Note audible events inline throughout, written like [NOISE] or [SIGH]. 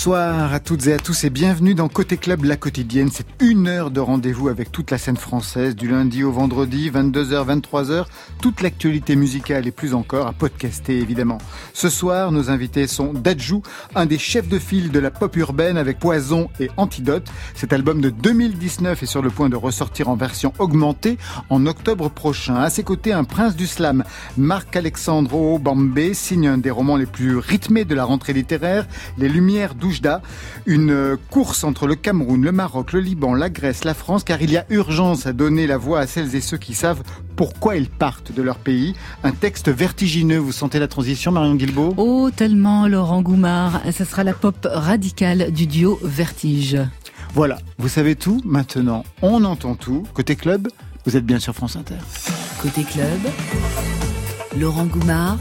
Bonsoir à toutes et à tous et bienvenue dans Côté Club La Quotidienne. C'est une heure de rendez-vous avec toute la scène française du lundi au vendredi, 22h, 23h. Toute l'actualité musicale et plus encore à podcaster évidemment. Ce soir, nos invités sont Dajou, un des chefs de file de la pop urbaine avec Poison et Antidote. Cet album de 2019 est sur le point de ressortir en version augmentée en octobre prochain. À ses côtés, un prince du slam, Marc Alexandro Bambé, signe un des romans les plus rythmés de la rentrée littéraire, Les Lumières une course entre le Cameroun, le Maroc, le Liban, la Grèce, la France, car il y a urgence à donner la voix à celles et ceux qui savent pourquoi ils partent de leur pays. Un texte vertigineux, vous sentez la transition, Marion Guilbault? Oh, tellement, Laurent Goumard. Ce sera la pop radicale du duo Vertige. Voilà, vous savez tout, maintenant on entend tout. Côté club, vous êtes bien sur France Inter. Côté club, Laurent Goumard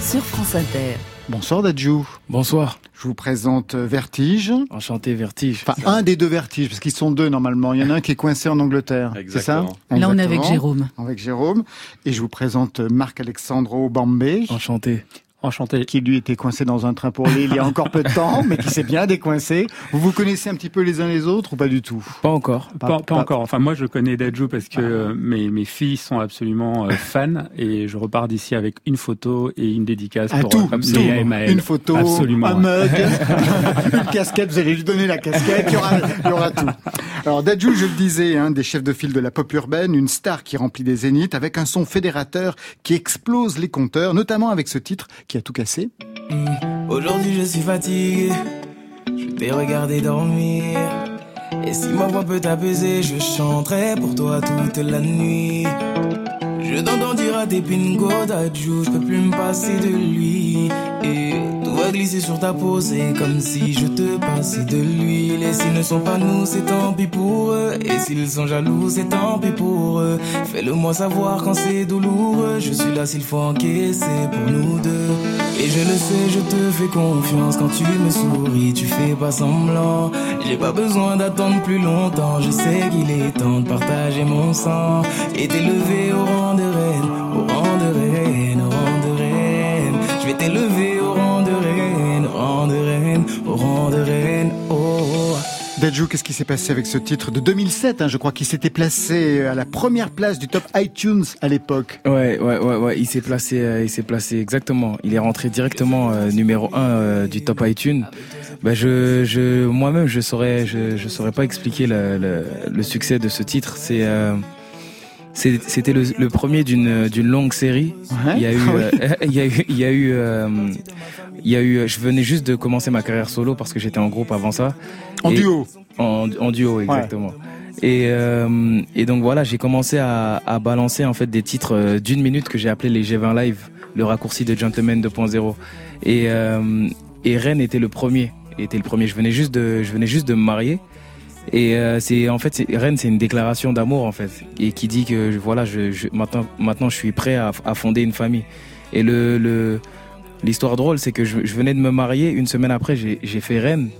sur France Inter. Bonsoir Dadjou. Bonsoir. Je vous présente Vertige. Enchanté Vertige. Enfin, un des deux Vertiges, parce qu'ils sont deux normalement. Il y en a un qui est coincé en Angleterre. C'est ça Là, on est avec Jérôme. Avec Jérôme. Et je vous présente Marc-Alexandro Bambé. Enchanté. Enchanté. Qui lui était coincé dans un train pour Lille il y a encore peu de temps, mais qui s'est bien décoincé. Vous vous connaissez un petit peu les uns les autres ou pas du tout? Pas encore. Pas, pas, encore. Enfin, moi, je connais Dajou parce que ah. mes, mes filles sont absolument euh, fans et je repars d'ici avec une photo et une dédicace à pour tout, euh, tout. Une photo, absolument. un mug, [LAUGHS] une casquette. Vous allez lui donner la casquette. Il y aura, il y aura tout. Alors, Dajou, je le disais, un hein, des chefs de file de la pop urbaine, une star qui remplit des zéniths avec un son fédérateur qui explose les compteurs, notamment avec ce titre a tout cassé. Aujourd'hui je suis fatigué, je t'ai regardé dormir. Et si ma voix peut t'apaiser, je chanterai pour toi toute la nuit. Je t'entends dire à tes pingos d'adjou, je peux plus me passer de lui. Et glisser sur ta peau, c'est comme si je te passais de l'huile. Et s'ils ne sont pas nous, c'est tant pis pour eux. Et s'ils sont jaloux, c'est tant pis pour eux. Fais-le moi savoir quand c'est douloureux. Je suis là s'il faut encaisser pour nous deux. Et je le sais, je te fais confiance quand tu me souris, tu fais pas semblant. J'ai pas besoin d'attendre plus longtemps, je sais qu'il est temps de partager mon sang et t'élever au rang de reine, au rang de reine, au rang de reine. Je vais t'élever de reine. Oh. Dajou, qu'est-ce qui s'est passé avec ce titre de 2007 hein, Je crois qu'il s'était placé à la première place du top iTunes à l'époque. Ouais, ouais, ouais, ouais. Il s'est placé, euh, il s'est placé exactement. Il est rentré directement euh, numéro 1 euh, du top iTunes. Ben je, je, moi-même, je saurais, je, je saurais pas expliquer le, le, le succès de ce titre. C'est c'était le, le, premier d'une d'une longue série. Ouais. Il y a eu, [LAUGHS] [LAUGHS] il y a eu, il y a eu, il y a eu. Je venais juste de commencer ma carrière solo parce que j'étais en groupe avant ça. En et, duo. En, en, duo, exactement. Ouais. Et, euh, et donc voilà, j'ai commencé à, à, balancer en fait des titres d'une minute que j'ai appelé les G20 Live, le raccourci de Gentleman 2.0. Et, euh, et Rennes était le premier. Était le premier. Je venais juste de, je venais juste de me marier. Et euh, c'est en fait Rennes, c'est une déclaration d'amour en fait, et qui dit que voilà, je, je, maintenant, maintenant, je suis prêt à, à fonder une famille. Et le, le l'histoire drôle, c'est que je, je, venais de me marier. Une semaine après, j'ai fait Rennes.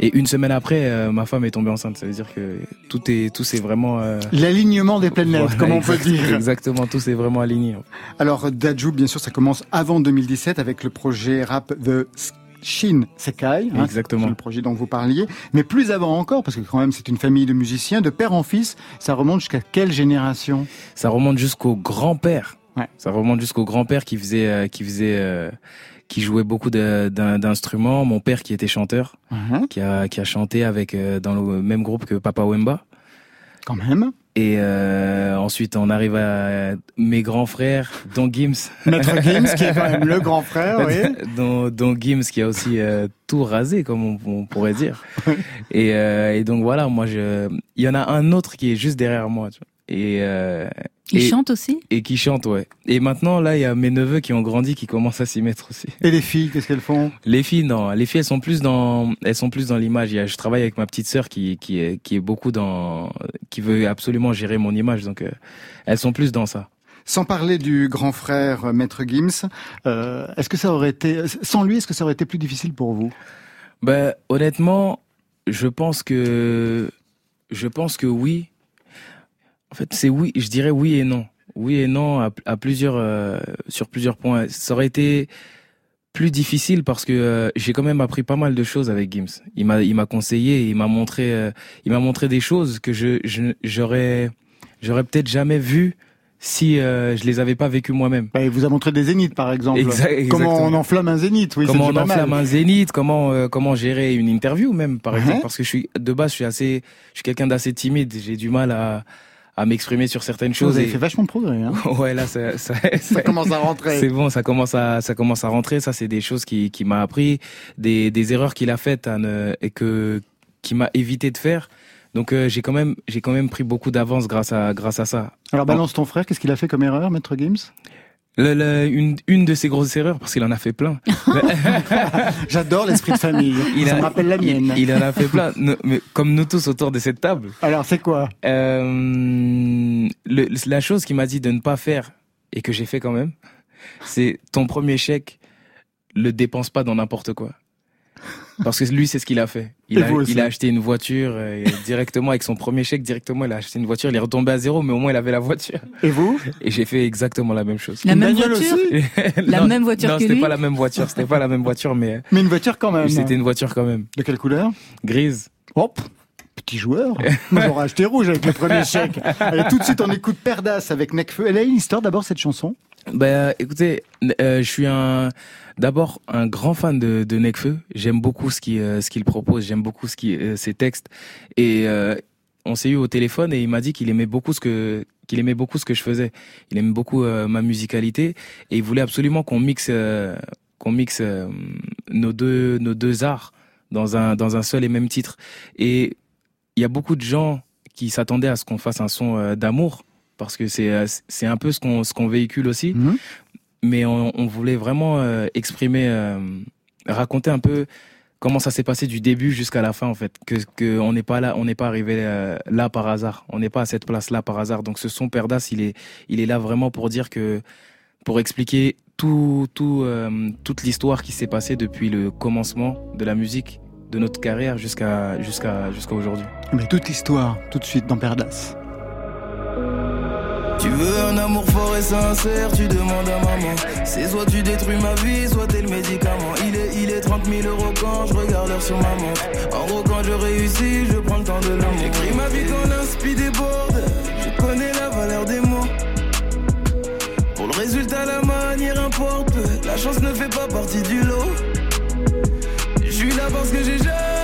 Et une semaine après, euh, ma femme est tombée enceinte. Ça veut dire que tout est, tout c'est vraiment euh... l'alignement des planètes, voilà, comme on peut dire. Exactement, tout c'est vraiment aligné. Alors Dajou, bien sûr, ça commence avant 2017 avec le projet rap The Shin Sekai, hein, Exactement. le projet dont vous parliez, mais plus avant encore, parce que quand même c'est une famille de musiciens, de père en fils, ça remonte jusqu'à quelle génération? Ça remonte jusqu'au grand-père. Ouais. Ça remonte jusqu'au grand-père qui faisait, euh, qui faisait, euh, qui jouait beaucoup d'instruments. Mon père qui était chanteur, uh -huh. qui a, qui a chanté avec euh, dans le même groupe que Papa Wemba. Quand même. Et euh, ensuite, on arrive à mes grands frères, dont Gims. Maître Gims, qui est quand même le grand frère, oui. [LAUGHS] dont, dont Gims, qui a aussi euh, tout rasé, comme on, on pourrait dire. et, euh, et, donc voilà, moi, je, il y en a un autre qui est juste derrière moi. Tu vois. Et, euh, il et, chante aussi? Et qui chante, ouais. Et maintenant, là, il y a mes neveux qui ont grandi, qui commencent à s'y mettre aussi. Et les filles, qu'est-ce qu'elles font? Les filles, non. Les filles, elles sont plus dans, elles sont plus dans l'image. Je travaille avec ma petite sœur qui, qui est, qui est beaucoup dans, qui veut absolument gérer mon image. Donc, euh, elles sont plus dans ça. Sans parler du grand frère euh, Maître Gims, euh, est-ce que ça aurait été, sans lui, est-ce que ça aurait été plus difficile pour vous? Ben, honnêtement, je pense que, je pense que oui. En fait, c'est oui, je dirais oui et non. Oui et non à, à plusieurs, euh, sur plusieurs points. Ça aurait été plus difficile parce que euh, j'ai quand même appris pas mal de choses avec Gims. Il m'a il m'a conseillé, il m'a montré euh, il m'a montré des choses que je j'aurais j'aurais peut-être jamais vu si euh, je les avais pas vécues moi-même. Bah, il vous a montré des zéniths par exemple. comment on enflamme un zénith, oui, Comment on enflamme un zénith, comment comment gérer une interview même par exemple parce que je suis de base je suis assez je suis quelqu'un d'assez timide, j'ai du mal à à m'exprimer sur certaines choses. Vous avez fait vachement de progrès. Hein [LAUGHS] ouais, là, ça, [LAUGHS] ça, ça, commence à rentrer. C'est bon, ça commence à, ça commence à rentrer. Ça, c'est des choses qui, qui m'a appris, des, des erreurs qu'il a faites et que qui m'a évité de faire. Donc euh, j'ai quand même j'ai quand même pris beaucoup d'avance grâce à grâce à ça. Alors balance ton frère, qu'est-ce qu'il a fait comme erreur, Maître Games le, une, une de ses grosses erreurs, parce qu'il en a fait plein. [LAUGHS] J'adore l'esprit de famille. [LAUGHS] Il Ça me rappelle la mienne. Il, en a fait plein, mais comme nous tous autour de cette table. Alors, c'est quoi? Euh, La chose qu'il m'a dit de ne pas faire, et que j'ai fait quand même, c'est ton premier chèque, le dépense pas dans n'importe quoi. Parce que lui, c'est ce qu'il a fait. Il, a, il a, acheté une voiture euh, directement avec son premier chèque. Directement, il a acheté une voiture. Il est retombé à zéro, mais au moins il avait la voiture. Et vous Et j'ai fait exactement la même chose. La même voiture [LAUGHS] La même voiture non, c'était pas la même voiture. C'était pas la même voiture, mais. Mais une voiture quand même. C'était une voiture quand même. De quelle couleur? Grise. Hop petit joueur. Moi, j'aurais acheté rouge avec le premier chèque. Allez, tout de suite, on écoute Perdas avec Necfeu. Elle a une histoire d'abord, cette chanson? Ben, écoutez, euh, je suis un, d'abord un grand fan de, de Necfeu. J'aime beaucoup ce qu'il euh, ce propose. J'aime beaucoup ce qui euh, ses textes. Et on s'est eu au téléphone et il m'a dit qu'il aimait beaucoup ce que qu'il aimait beaucoup ce que je faisais. Il aime beaucoup ma musicalité et il voulait absolument qu'on mixe qu'on mixe nos deux nos deux arts dans un dans un seul et même titre. Et il y a beaucoup de gens qui s'attendaient à ce qu'on fasse un son euh, d'amour parce que c'est euh, c'est un peu ce qu'on ce qu'on véhicule aussi. Mhm. Mais on, on, voulait vraiment euh, exprimer, raconter un peu comment ça s'est passé du début jusqu'à la fin en fait. Que que on n'est pas là, on n'est pas arrivé là par hasard. On n'est pas à cette place là par hasard. Donc ce son Perdas, il est il est là vraiment pour dire que pour expliquer tout tout toute l'histoire qui s'est passée depuis le commencement de la musique de notre carrière jusqu'à jusqu'à jusqu'à aujourd'hui. Mais toute l'histoire, tout de suite dans Perdas. Tu veux un amour fort et sincère, tu demandes à maman. C'est soit tu détruis ma vie, soit t'es le médicament. Il est, il est 30 000 euros quand je regarde l'heure sur ma montre. En gros, quand je réussis, je prends le temps de l'amour. J'écris ma vie quand l'inspi déborde. Je connais la valeur des mots. Pour le résultat, la manière importe. La chance ne fait pas partie du lot suis là parce que j'ai jamais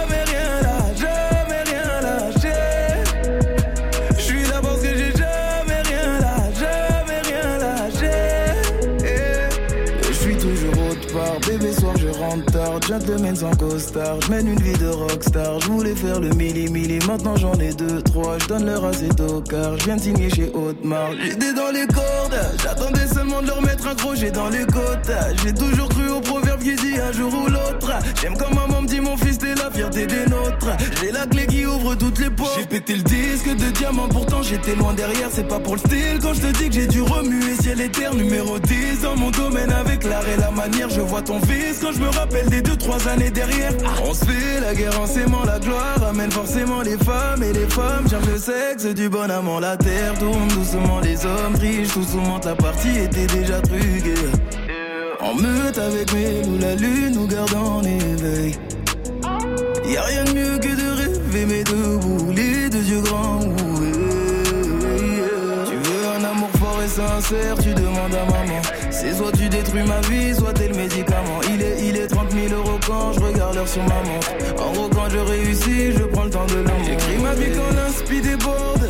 tard, gentleman sans costard, je mène une vie de rockstar, je voulais faire le milli milli, maintenant j'en ai deux, trois, je donne leur assez car. Je viens de signer chez Haute-Marque, j'étais dans les cordes, j'attendais seulement de leur mettre un crochet dans les côtes, j'ai toujours cru au proverbe dit un jour j'aime comme maman mon fils, t'es la fierté des nôtres. J'ai la clé qui ouvre toutes les portes. J'ai pété le disque de diamant, pourtant j'étais loin derrière. C'est pas pour le style quand je te dis que j'ai dû remuer ciel et terre. Numéro 10 dans mon domaine avec l'art et la manière. Je vois ton fils quand je me rappelle des 2-3 années derrière. On se fait la guerre en s'aimant, la gloire amène forcément les femmes et les femmes. Cherche le sexe du bon amant, la terre tourne doucement. Les hommes trichent, tout souvent la partie était déjà truquée. En meute avec mes loups, la lune nous garde en éveil. Y'a rien de mieux que de rêver, mais debout, les deux yeux grands Tu veux un amour fort et sincère, tu demandes à maman. C'est soit tu détruis ma vie, soit t'es le médicament. Il est, il est 30 000 euros quand je regarde l'heure sur ma montre. En gros, quand je réussis, je prends le temps de l'amour. J'écris ma vie quand l'inspi déborde.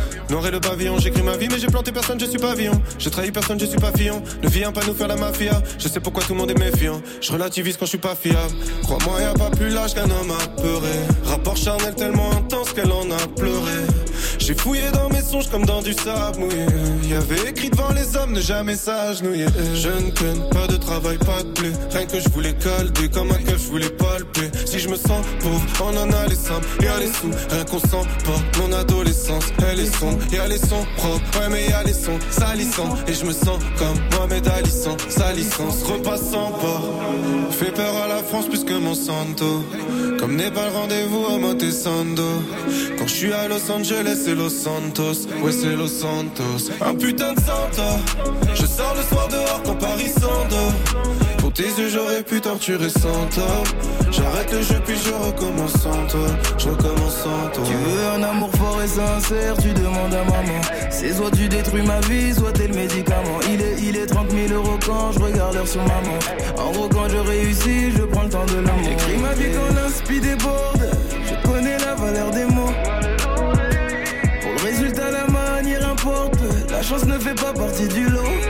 Noir et le pavillon, j'écris ma vie, mais j'ai planté personne, je suis pavillon. Je trahis personne, je suis pas fiant. Ne viens pas nous faire la mafia. Je sais pourquoi tout le monde est méfiant. Je relativise quand je suis pas fiable. Crois-moi, y a pas plus lâche qu'un homme à peurer. Rapport charnel tellement intense qu'elle en a pleuré. J'ai fouillé dans mes songes comme dans du sable mouillé. Y avait écrit devant les hommes ne jamais s'agenouiller. Je ne connais pas de travail, pas de blé. Rien que je voulais calder comme un que je voulais palper. Si je me sens pauvre, on en a les simples, y'a les sous. Rien qu'on sent pas mon adolescence, elle est sombre. Y'a les sons propres, ouais, mais y'a les sons salissants. Et je me sens comme Mohamed Ali sans sa licence. Repassant pas, fait peur à la France plus que Monsanto. Comme n'est pas le rendez-vous à Montesando. Quand je suis à Los Angeles, c'est Los Santos. Ouais, c'est Los Santos. Un putain de Santa. Je sors le soir dehors quand Paris s'endort. Pour tes yeux, j'aurais pu torturer sans tort. J'arrête le jeu, puis je recommence sans toi. Je recommence sans toi. Tu veux un amour fort et sincère, tu demandes à maman. C'est soit tu détruis ma vie, soit t'es le médicament. Il est, il est 30 000 euros quand je regarde l'heure sur maman. En gros, quand je réussis, je prends le temps de l'amour. J'écris ma vie quand l'inspi déborde. Je connais la valeur des mots. Chance ne fait pas partie du lot.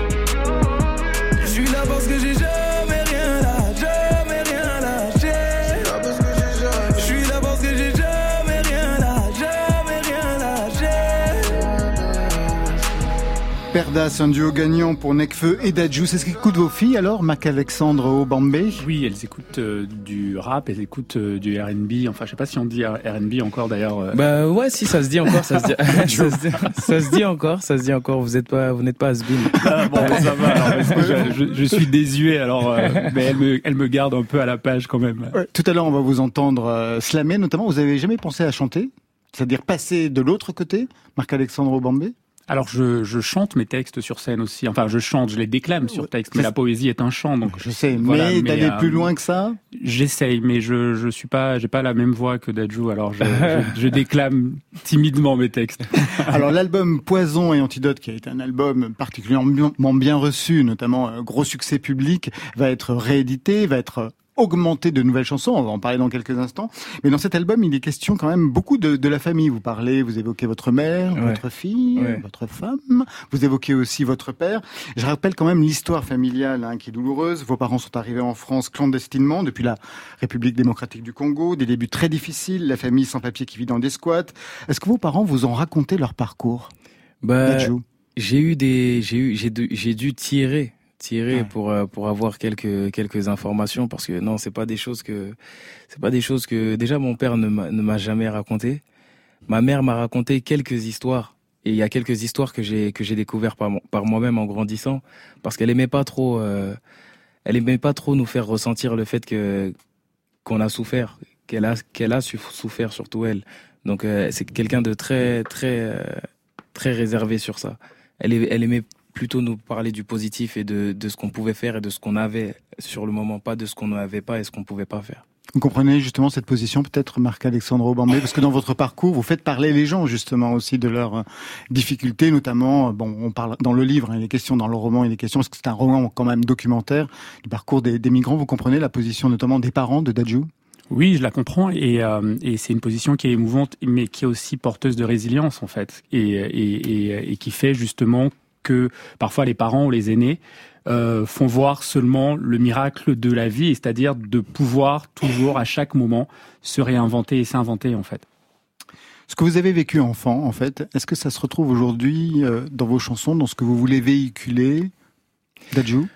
Perdas, un duo gagnant pour Necfeu et Dadju. C'est ce qu'écoutent vos filles alors, Mac-Alexandre Obambe Oui, elles écoutent euh, du rap, elles écoutent euh, du R&B. Enfin, je sais pas si on dit R&B encore d'ailleurs. euh. Bah ouais, si ça se dit encore, ça se dit, [LAUGHS] ça, se dit ça se dit encore, ça se dit encore. Vous êtes pas, vous n'êtes pas has Ah, bon, ça va. alors, parce que je, je- je suis désuet, alors, euh, mais elle me, elle me garde un peu à la page quand même. Ouais, Tout à l'heure, on va vous entendre euh, slammer, notamment. Vous avez jamais pensé à chanter? C'est-à-dire passer de l'autre côté, Marc-Alexandre Obambe Alors, je, je chante mes textes sur scène aussi. Enfin, je chante, je les déclame sur texte, mais la poésie est un chant, donc Je sais, Voilà, mais mais, d'aller euh, plus loin que ça? j'essaye, mais je, je suis pas, j'ai pas la même voix que Dadju, alors je, je, je déclame timidement mes textes. [LAUGHS] Alors l'album Poison et Antidote, qui a été un album particulièrement bien reçu, notamment euh, gros succès public, va être réédité, va être augmenté de nouvelles chansons, on va en parler dans quelques instants. Mais dans cet album, il est question quand même beaucoup de, de la famille. Vous parlez, vous évoquez votre mère, Ouais. votre fille, Ouais. votre femme, vous évoquez aussi votre père. Je rappelle quand même l'histoire familiale hein, qui est douloureuse. Vos parents sont arrivés en France clandestinement depuis la République démocratique du Congo, des débuts très difficiles, la famille sans papier qui vit dans des squats. Est-ce que vos parents vous ont raconté leur parcours? Bah, j'ai eu des, j'ai eu, j'ai dû, j'ai dû tirer, tirer Ouais. pour euh, pour avoir quelques quelques informations parce que non, c'est pas des choses que, c'est pas des choses que déjà mon père ne m'a ne m'a jamais raconté. Ma mère m'a raconté quelques histoires et il y a quelques histoires que j'ai que j'ai découvert par par moi-même en grandissant parce qu'elle aimait pas trop, euh, elle aimait pas trop nous faire ressentir le fait que qu'on a souffert, qu'elle a qu'elle a souffert surtout elle. Donc euh, c'est quelqu'un de très très euh, très réservé sur ça. Elle, elle aimait plutôt nous parler du positif et de, de ce qu'on pouvait faire et de ce qu'on avait sur le moment, pas de ce qu'on n'avait pas et ce qu'on pouvait pas faire. Vous comprenez justement cette position, peut-être Marc-Alexandre Obambe, parce que dans votre parcours, vous faites parler les gens justement aussi de leurs euh, difficultés, notamment, euh, bon, on parle dans le livre, hein, il est question, dans le roman, il est question, parce que c'est un roman quand même documentaire du parcours des, des migrants. Vous comprenez la position notamment des parents de Dadju Oui, je la comprends et, euh, et c'est une position qui est émouvante, mais qui est aussi porteuse de résilience en fait, et, et, et, et qui fait justement que parfois les parents ou les aînés euh, font voir seulement le miracle de la vie, c'est-à-dire de pouvoir toujours à chaque moment se réinventer et s'inventer en fait. Ce que vous avez vécu enfant, en fait, est-ce que ça se retrouve aujourd'hui euh, dans vos chansons, dans ce que vous voulez véhiculer Dadju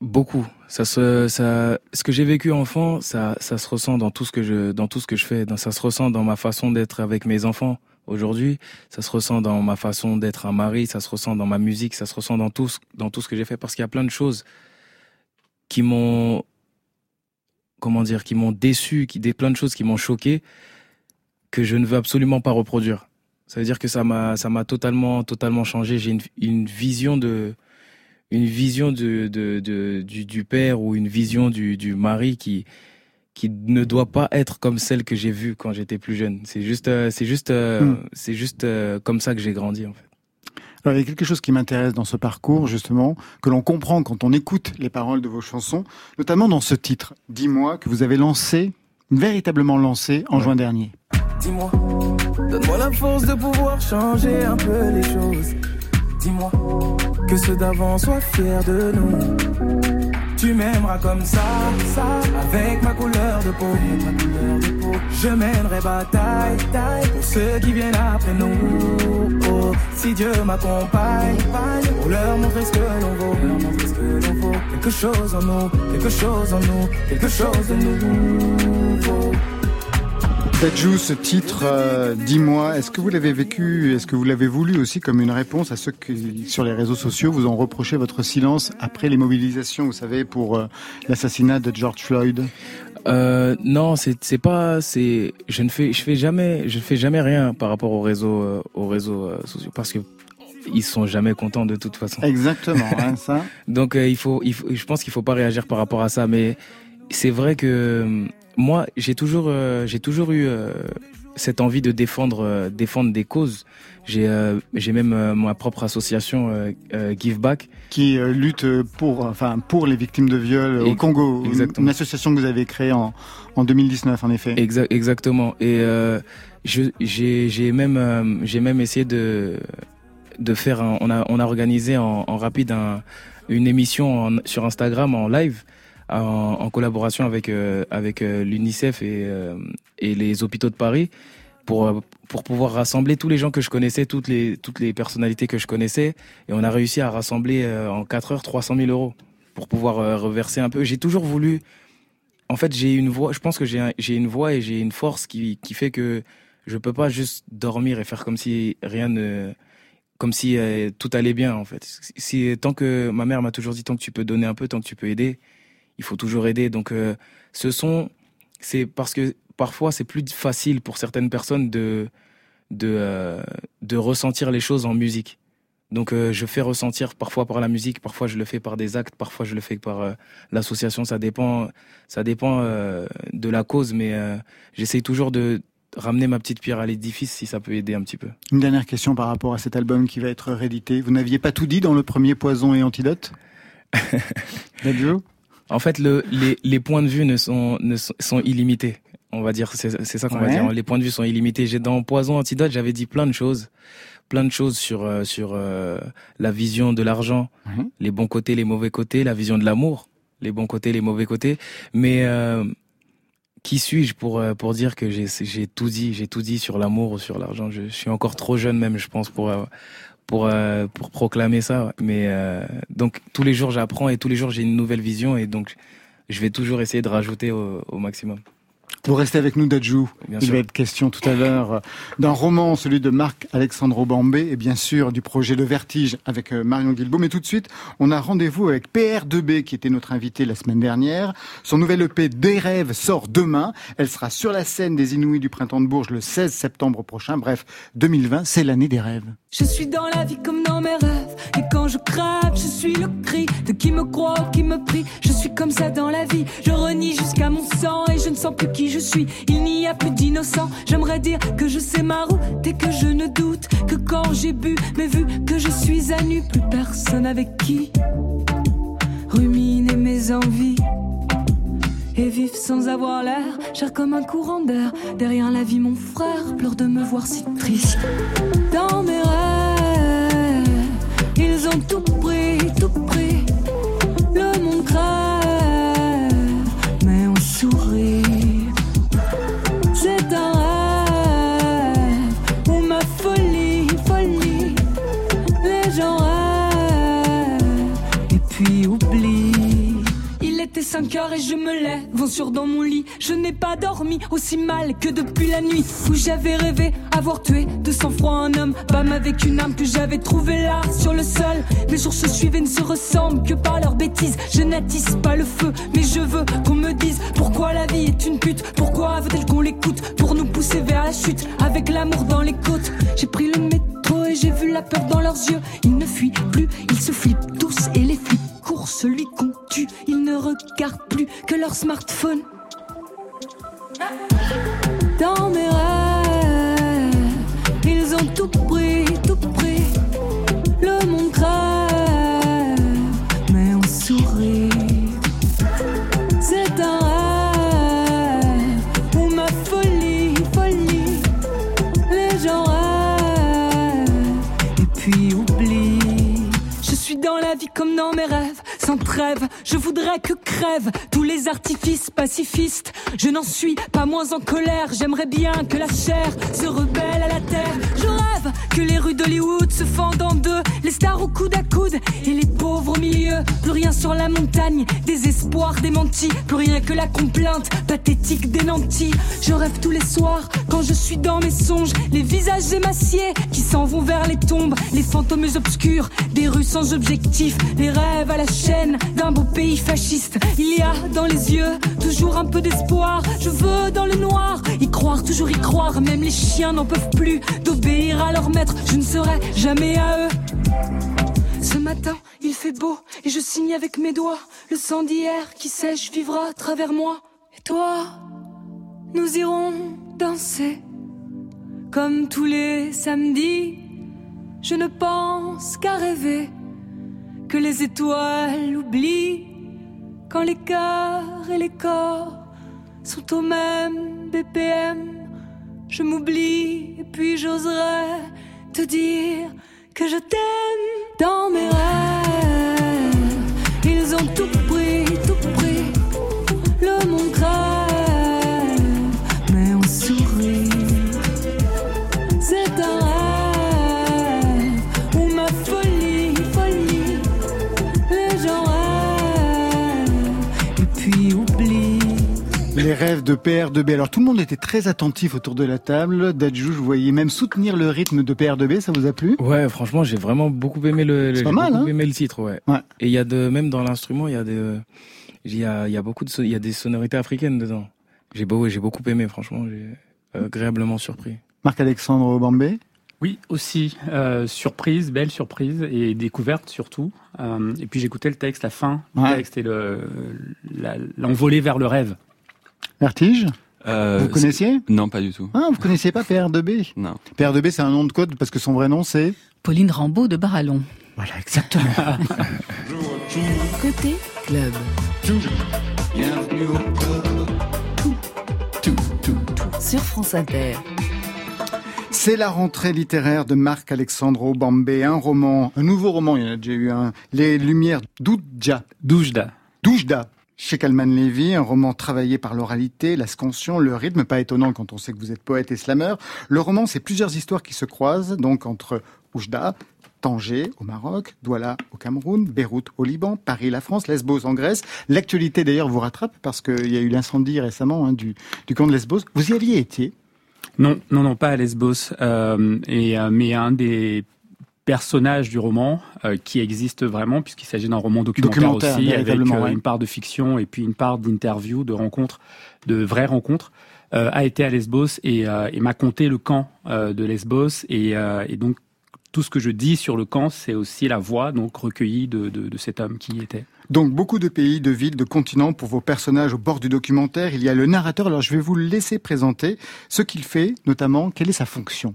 Beaucoup. Ça se, ça, ce que j'ai vécu enfant, ça, ça se ressent dans tout ce que je, dans tout ce que je fais. Ça se ressent dans ma façon d'être avec mes enfants aujourd'hui. Ça se ressent dans ma façon d'être un mari. Ça se ressent dans ma musique. Ça se ressent dans tout, ce- dans tout ce que j'ai fait. Parce qu'il y a plein de choses qui m'ont, comment dire, qui m'ont déçu, qui, des plein de choses qui m'ont choqué, que je ne veux absolument pas reproduire. Ça veut dire que ça m'a, ça m'a totalement, totalement changé. J'ai une, vision de, une vision de, de, du, père ou une vision du mari qui, qui ne doit pas être comme celle que j'ai vue quand j'étais plus jeune. C'est juste, euh, c'est juste, euh, Hmm. c'est juste euh, comme ça que j'ai grandi en fait. Alors, il y a quelque chose qui m'intéresse dans ce parcours, justement, que l'on comprend quand on écoute les paroles de vos chansons, notamment dans ce titre, Dis-moi, que vous avez lancé, véritablement lancé, en Ouais. juin dernier. Dis-moi, donne-moi la force de pouvoir changer un peu les choses. Dis-moi, que ceux d'avant soient fiers de nous. Tu m'aimeras comme ça, ça, avec ma couleur de peau. Je mènerai bataille, taille pour ceux qui viennent après nous. Oh, si Dieu m'accompagne, pour leur montrer ce que l'on vaut, quelque chose en nous, quelque chose en nous, quelque chose de nouveau. Dajou, ce titre, euh, dis-moi, est-ce que vous l'avez vécu, est-ce que vous l'avez voulu aussi comme une réponse à ceux qui, sur les réseaux sociaux, vous ont reproché votre silence après les mobilisations, vous savez, pour euh, l'assassinat de George Floyd? Euh, non, c'est pas c'est je ne fais je fais jamais je fais jamais rien par rapport aux réseaux euh, aux réseaux sociaux parce que ils sont jamais contents de toute façon. Exactement, hein, ça. [LAUGHS] Donc il faut il faut je pense qu'il faut pas réagir par rapport à ça mais c'est vrai que moi, j'ai toujours, euh, j'ai toujours eu euh, cette envie de défendre, euh, défendre des causes. J'ai, j'ai même ma propre association Give Back qui lutte pour, enfin, pour les victimes de viol au Congo. Exactement. Une association que vous avez créée en, en 2019, en effet. exactement. Et je, j'ai, j'ai même, j'ai même essayé de, de faire. on a, on a organisé en, en rapide un, une émission sur Instagram en live en, collaboration avec euh, avec euh, l'UNICEF et euh, et les hôpitaux de Paris pour pour pouvoir rassembler tous les gens que je connaissais, toutes les toutes les personnalités que je connaissais, et on a réussi à rassembler en 4 heures 300 000 euros pour pouvoir reverser un peu. J'ai toujours voulu, en fait, j'ai une voix. Je pense que j'ai j'ai une voix et j'ai une force qui qui fait que je peux pas juste dormir et faire comme si rien ne comme si tout allait bien en fait. Si tant que ma mère m'a toujours dit tant que tu peux donner un peu, tant que tu peux aider, il faut toujours aider. Donc, euh, ce sont, c'est parce que parfois c'est plus facile pour certaines personnes de de euh, de ressentir les choses en musique. Donc, euh, je fais ressentir parfois par la musique, parfois je le fais par des actes, parfois je le fais par l'association. Ça dépend, ça dépend de la cause, mais j'essaye toujours de ramener ma petite pierre à l'édifice si ça peut aider un petit peu. Une dernière question par rapport à cet album qui va être réédité. Vous n'aviez pas tout dit dans le premier Poison et Antidote? [LAUGHS] En fait, le, les, les, points de vue ne sont, ne sont, illimités. On va dire, c'est ça qu'on va dire. Les points de vue sont illimités. J'ai dans Poison Antidote, j'avais dit plein de choses, plein de choses sur euh, sur euh, la vision de l'argent, mhm. les bons côtés, les mauvais côtés, la vision de l'amour, les bons côtés, les mauvais côtés. Mais euh, qui suis-je pour pour dire que j'ai j'ai tout dit, j'ai tout dit sur l'amour ou sur l'argent? Je, je, suis encore trop jeune même, je pense, pour pour euh, pour proclamer ça. Mais euh, donc tous les jours j'apprends et tous les jours j'ai une nouvelle vision et donc je vais toujours essayer de rajouter au, au maximum. Vous restez avec nous, Dajou. Il va être question tout à l'heure d'un roman, celui de Marc Alexandro Bambé, et bien sûr du projet Le Vertige avec euh, Marion Guilbault. Mais tout de suite, on a rendez-vous avec PR2B, qui était notre invité la semaine dernière. Son nouvel EP Des rêves sort demain. Elle sera sur la scène des Inouïs du Printemps de Bourges le 16 septembre prochain. Bref, 2020, c'est l'année des rêves. Je suis dans la vie comme dans mes rêves. Et quand je craque, je suis le cri de qui me croit ou qui me prie. Je suis comme ça dans la vie. Je renie jusqu'à mon sang et je ne sens plus qui Il n'y a plus d'innocent. J'aimerais dire que je sais ma route et que je ne doute que quand j'ai bu, mais vu que je suis à nu, plus personne avec qui ruminer mes envies et vivre sans avoir l'air, cher comme un courant d'air. Derrière la vie, mon frère pleure de me voir si triste. Dans mes rêves, ils ont tout pris, tout pris. Le monde était 5 heures et je me lève, vent sur dans mon lit. Je n'ai pas dormi aussi mal que depuis la nuit où j'avais rêvé avoir tué de sang-froid un homme. Femme avec une âme que j'avais trouvé là sur le sol. Mes jours se suivent et ne se ressemblent que par leurs bêtises. Je n'attise pas le feu, mais je veux qu'on me dise pourquoi la vie est une pute. Pourquoi veut-elle qu'on l'écoute pour nous pousser vers la chute avec l'amour dans les côtes? J'ai pris le métro et j'ai vu la peur dans leurs yeux. Ils ne fuient plus, ils se flippent tous et les flics courent celui qu'on tue. Ils ne regardent plus que leur smartphone. Dans mes rêves, ils ont tout pris. Dans mes rêves, sans trêve, je voudrais que crèvent tous les artifices pacifistes. Je n'en suis pas moins en colère, j'aimerais bien que la chair se rebelle à la terre. Que les rues d'Hollywood se fendent en deux, les stars au coude à coude et les pauvres au milieu. Plus rien sur la montagne, désespoir démenti, plus rien que la complainte pathétique des nantis. Je rêve tous les soirs quand je suis dans mes songes, les visages émaciés qui s'en vont vers les tombes, les fantômes obscurs, des rues sans objectif, les rêves à la chaîne d'un beau pays fasciste. Il y a dans les yeux toujours un peu d'espoir. Je veux dans le noir y croire, toujours y croire. Même les chiens n'en peuvent plus d'obéir à leur maître. Je ne serai jamais à eux. Ce matin, il fait beau et je signe avec mes doigts. Le sang d'hier qui sèche vivra à travers moi. Et toi, nous irons danser comme tous les samedis. Je ne pense qu'à rêver que les étoiles oublient quand les cœurs et les corps sont au même BPM. Je m'oublie et puis j'oserais te dire que je t'aime dans mes rêves. Rêves de PR2B. Alors tout le monde était très attentif autour de la table. Dadjou, je voyais même soutenir le rythme de PR2B, ça vous a plu? Ouais, franchement, j'ai vraiment beaucoup aimé le, le C'est pas j'ai mal, beaucoup hein? aimé le titre, ouais. Ouais. Et il y a de, même dans l'instrument, il y a des, il y a, il y a beaucoup de, il y a des sonorités africaines dedans. J'ai beau, j'ai beaucoup aimé, franchement, j'ai euh, agréablement surpris. Marc-Alexandre Bambé? Oui, aussi. Euh, surprise, belle surprise et découverte surtout. Euh, et puis j'écoutais le texte, la fin du Ouais. texte et le l'envolée vers le rêve. Vertige Euh, Vous connaissiez Non, pas du tout. Ah, vous connaissiez pas PR2B [LAUGHS] Non. PR2B, c'est un nom de code parce que son vrai nom, c'est... Pauline Rambaud de Barallon. Voilà, exactement. [LAUGHS] Côté club. Sur France Inter. C'est la rentrée littéraire de Marc-Alexandre Bambé, un roman, un nouveau roman, il y en a déjà eu un, Les Lumières d'Oudja, Doujda. Doujda, chez Kalman Levy, un roman travaillé par l'oralité, la scansion, le rythme, pas étonnant quand on sait que vous êtes poète et slameur. Le roman, c'est plusieurs histoires qui se croisent, donc entre Oujda, Tanger au Maroc, Douala au Cameroun, Beyrouth au Liban, Paris la France, Lesbos en Grèce. L'actualité d'ailleurs vous rattrape parce qu'il y a eu l'incendie récemment hein, du, du camp de Lesbos. Vous y aviez été? Non, non, non, pas à Lesbos. Euh, euh, mais un des personnages du roman euh, qui existe vraiment, puisqu'il s'agit d'un roman documentaire, Documentaire, aussi, avec euh, ouais. une part de fiction et puis une part d'interview, de rencontres, de vraies rencontres, euh, a été à Lesbos et, et m'a conté le camp de Lesbos. Et, et donc, tout ce que je dis sur le camp, c'est aussi la voix donc recueillie de, de, de cet homme qui y était. Donc beaucoup de pays, de villes, de continents pour vos personnages au bord du documentaire. Il y a le narrateur. Alors je vais vous le laisser présenter ce qu'il fait, notamment quelle est sa fonction.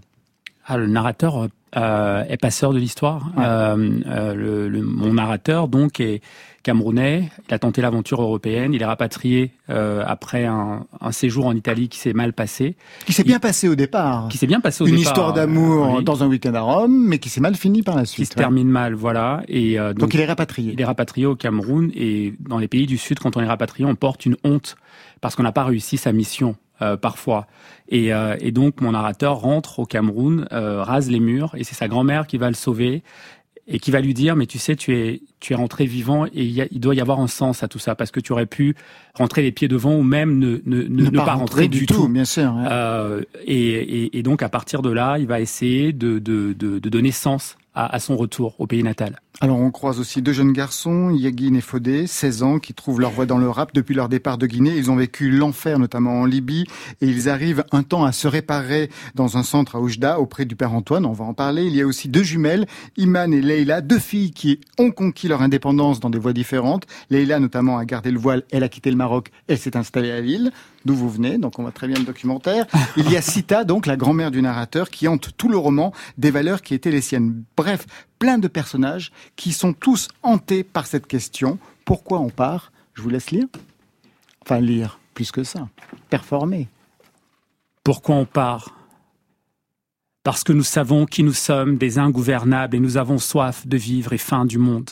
Ah, le narrateur euh, est passeur de l'histoire. Euh, euh, le, le- mon narrateur, donc, est camerounais. Il a tenté l'aventure européenne. Il est rapatrié euh, après un, un séjour en Italie qui s'est mal passé, Qui s'est bien passé au départ. qui s'est bien passé au Une départ. histoire d'amour euh, oui, dans un week-end à Rome, mais qui s'est mal fini par la qui suite. se ouais. termine mal, voilà. Et euh, Donc, donc, il est rapatrié. il est rapatrié au Cameroun et dans les pays du Sud, quand on est rapatrié, on porte une honte parce qu'on n'a pas réussi sa mission euh, parfois. Et, euh, et donc mon narrateur rentre au Cameroun, euh, rase les murs et c'est sa grand-mère qui va le sauver et qui va lui dire mais tu sais tu es tu es rentré vivant et il, y a- il doit y avoir un sens à tout ça parce que tu aurais pu rentrer les pieds devant ou même ne ne, ne, ne pas, rentrer, du tout. bien sûr. ouais. Euh, et, et, et donc à partir de là, il va essayer de, de, de, de donner sens à, à son retour au pays natal. Alors on croise aussi deux jeunes garçons, Yagin et Fodé, 16 ans, qui trouvent leur voie dans le rap depuis leur départ de Guinée. Ils ont vécu l'enfer, notamment en Libye, et ils arrivent un temps à se réparer dans un centre à Oujda, auprès du père Antoine. On va en parler. Il y a aussi deux jumelles, Iman et Leila, deux filles qui ont conquis leur indépendance dans des voies différentes. Leila notamment a gardé le voile, elle a quitté le Maroc, elle s'est installée à Lille, d'où vous venez, donc on voit très bien le documentaire. [LAUGHS] Il y a Sita, donc la grand-mère du narrateur, qui hante tout le roman des valeurs qui étaient les siennes. Bref, plein de personnages qui sont tous hantés par cette question. Pourquoi on part? Je vous laisse lire. Enfin, lire, plus que ça. Performer. Pourquoi on part? Parce que nous savons qui nous sommes, des ingouvernables, et nous avons soif de vivre et faim du monde.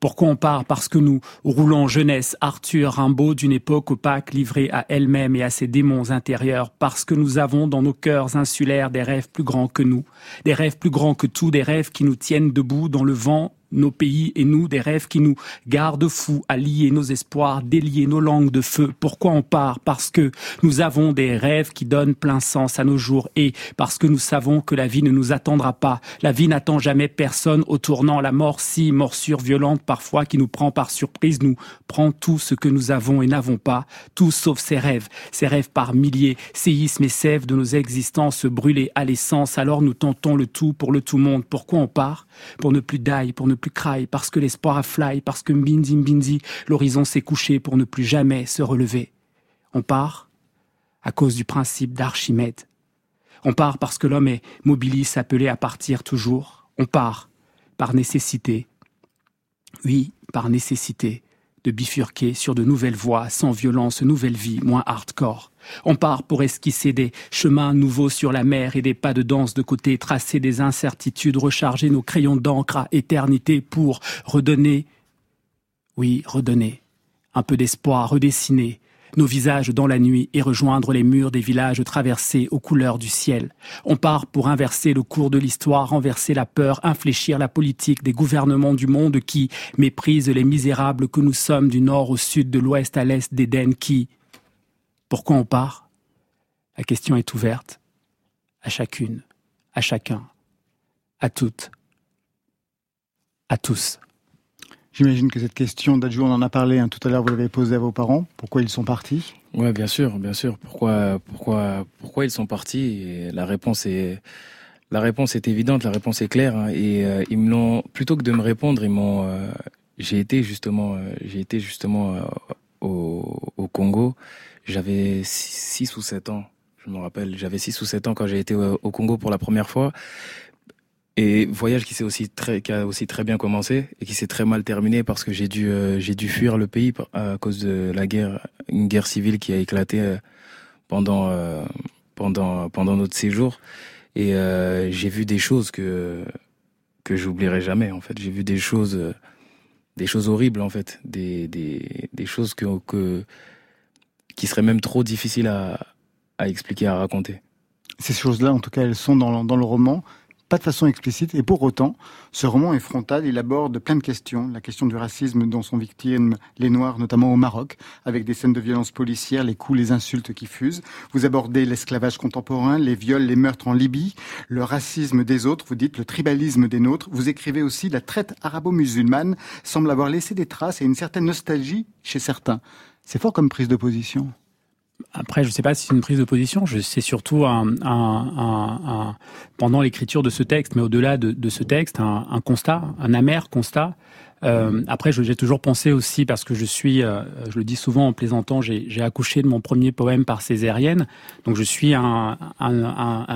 Pourquoi on part Parce que nous roulons jeunesse, Arthur Rimbaud d'une époque opaque livrée à elle-même et à ses démons intérieurs, parce que nous avons dans nos cœurs insulaires des rêves plus grands que nous, des rêves plus grands que tout, des rêves qui nous tiennent debout dans le vent nos pays et nous, des rêves qui nous gardent fous à lier nos espoirs, délier nos langues de feu. Pourquoi on part? Parce que nous avons des rêves qui donnent plein sens à nos jours et parce que nous savons que la vie ne nous attendra pas. La vie n'attend jamais personne au tournant. La mort, si morsure violente parfois qui nous prend par surprise, nous prend tout ce que nous avons et n'avons pas, tout sauf ces rêves, ces rêves par milliers, séismes et sèves de nos existences brûlées à l'essence. Alors nous tentons le tout pour le tout monde. Pourquoi on part? Pour ne plus d'ail, pour ne plus craille, parce que l'espoir a fly, parce que mbinzi mbinzi, l'horizon s'est couché pour ne plus jamais se relever. On part à cause du principe d'Archimède. On part parce que l'homme est mobilis appelé à partir toujours. On part par nécessité. Oui, par nécessité de bifurquer sur de nouvelles voies, sans violence, nouvelle vie, moins hardcore. On part pour esquisser des chemins nouveaux sur la mer et des pas de danse de côté, tracer des incertitudes, recharger nos crayons d'encre à éternité pour redonner, oui, redonner, un peu d'espoir, redessiner, nos visages dans la nuit et rejoindre les murs des villages traversés aux couleurs du ciel. On part pour inverser le cours de l'histoire, renverser la peur, infléchir la politique des gouvernements du monde qui méprisent les misérables que nous sommes du nord au sud, de l'ouest à l'est d'Éden qui... Pourquoi on part? La question est ouverte à chacune, à chacun, à toutes, à tous. J'imagine que cette question, d'adjoint, on en a parlé hein, tout à l'heure, vous l'avez posée à vos parents. Pourquoi ils sont partis? Ouais, bien sûr, bien sûr. Pourquoi, pourquoi, pourquoi ils sont partis? La réponse est, la réponse est évidente, la réponse est claire. Hein, et euh, ils me l'ont, plutôt que de me répondre, ils m'ont, euh, j'ai été justement, euh, j'ai été justement au, Congo. J'avais 6 ou 7 ans, je me rappelle. J'avais 6 ou 7 ans quand j'ai été au Congo pour la première fois. Et voyage qui s'est aussi très, qui a aussi très bien commencé et qui s'est très mal terminé parce que j'ai dû, euh, j'ai dû fuir le pays à cause de la guerre, une guerre civile qui a éclaté euh, pendant, euh, pendant, pendant notre séjour. Et j'ai vu des choses que, que j'oublierai jamais, en fait. J'ai vu des choses, des choses horribles, en fait. Des, des, des choses que, que, qui seraient même trop difficiles à, à expliquer, à raconter. Ces choses-là, en tout cas, elles sont dans, dans le roman pas de façon explicite. Et pour autant, ce roman est frontal. Il aborde plein de questions. La question du racisme dont sont victimes les Noirs, notamment au Maroc, avec des scènes de violence policière, les coups, les insultes qui fusent. Vous abordez l'esclavage contemporain, les viols, les meurtres en Libye, le racisme des autres, vous dites le tribalisme des nôtres. Vous écrivez aussi la traite arabo-musulmane semble avoir laissé des traces et une certaine nostalgie chez certains. C'est fort comme prise de position. Après, je ne sais pas si c'est une prise de position. C'est surtout un, pendant l'écriture de ce texte, mais au-delà de, ce texte, un, constat, un amer constat euh, après, j'ai toujours pensé aussi, parce que je suis, euh, je le dis souvent en plaisantant, j'ai accouché de mon premier poème par césarienne, donc je suis un, un, un,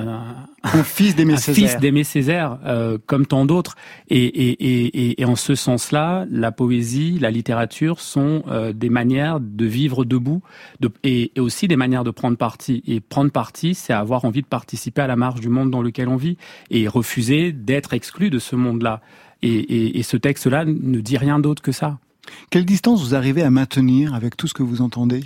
un fils d'Aimé Césaire, fils d'Aimé Césaire euh, comme tant d'autres. Et, et, et, et, en ce sens-là, la poésie, la littérature sont euh, des manières de vivre debout, de, et, et aussi des manières de prendre parti. Et prendre parti, c'est avoir envie de participer à la marche du monde dans lequel on vit, et refuser d'être exclu de ce monde-là. Et, ce texte-là ne dit rien d'autre que ça. Quelle distance vous arrivez à maintenir avec tout ce que vous entendez?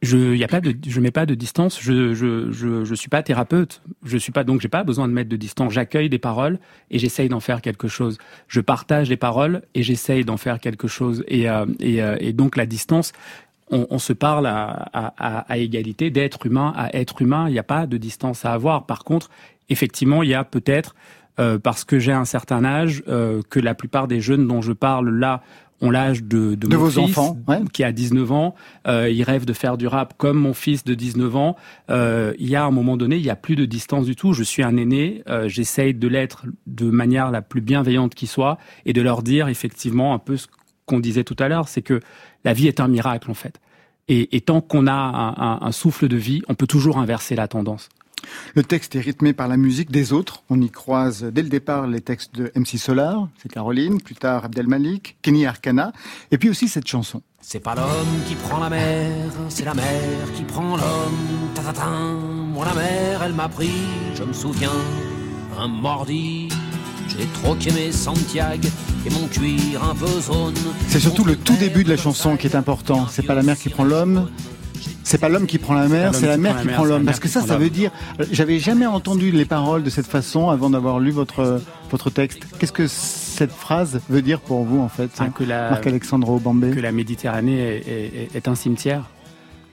Je y a pas de je mets pas de distance je je je, je suis pas thérapeute. Je suis pas donc j'ai pas besoin de mettre de distance. J'accueille des paroles et j'essaye d'en faire quelque chose. Je partage les paroles et j'essaye d'en faire quelque chose. Et euh, et, euh, et donc la distance on, on se parle à, à, à égalité d'être humain à être humain. Il n'y a pas de distance à avoir. Par contre effectivement il y a peut-être euh, parce que j'ai un certain âge, euh, que la plupart des jeunes dont je parle là ont l'âge de, de, mon vos fils, enfants, qui a 19 ans. Euh, il rêve de faire du rap comme mon fils de 19 ans. Euh, il y a un moment donné, il y a plus de distance du tout. Je suis un aîné. Euh, J'essaye de l'être de manière la plus bienveillante qui soit et de leur dire effectivement un peu ce qu'on disait tout à l'heure, c'est que la vie est un miracle en fait. Et, et tant qu'on a un, un, un souffle de vie, on peut toujours inverser la tendance. Le texte est rythmé par la musique des autres. On y croise dès le départ les textes de MC Solar, c'est Caroline, plus tard Abdel Malik, Kenny Arcana, et puis aussi cette chanson. C'est pas l'homme qui prend la mer, c'est la mer qui prend l'homme. Ta, ta, ta. Moi la mer, elle m'a pris, je me souviens, un mordi. J'ai troqué mes Santiago et mon cuir un peu zone. C'est surtout le tout début de la chanson qui est important. C'est pas la mer qui prend l'homme, c'est pas l'homme qui prend la mer, c'est la mer qui prend l'homme. Parce que ça, ça veut dire. J'avais jamais entendu les paroles de cette façon avant d'avoir lu votre votre texte. Qu'est-ce que cette phrase veut dire pour vous en fait, ah, que la, Marc Alexandre Que la Méditerranée est, est, un cimetière.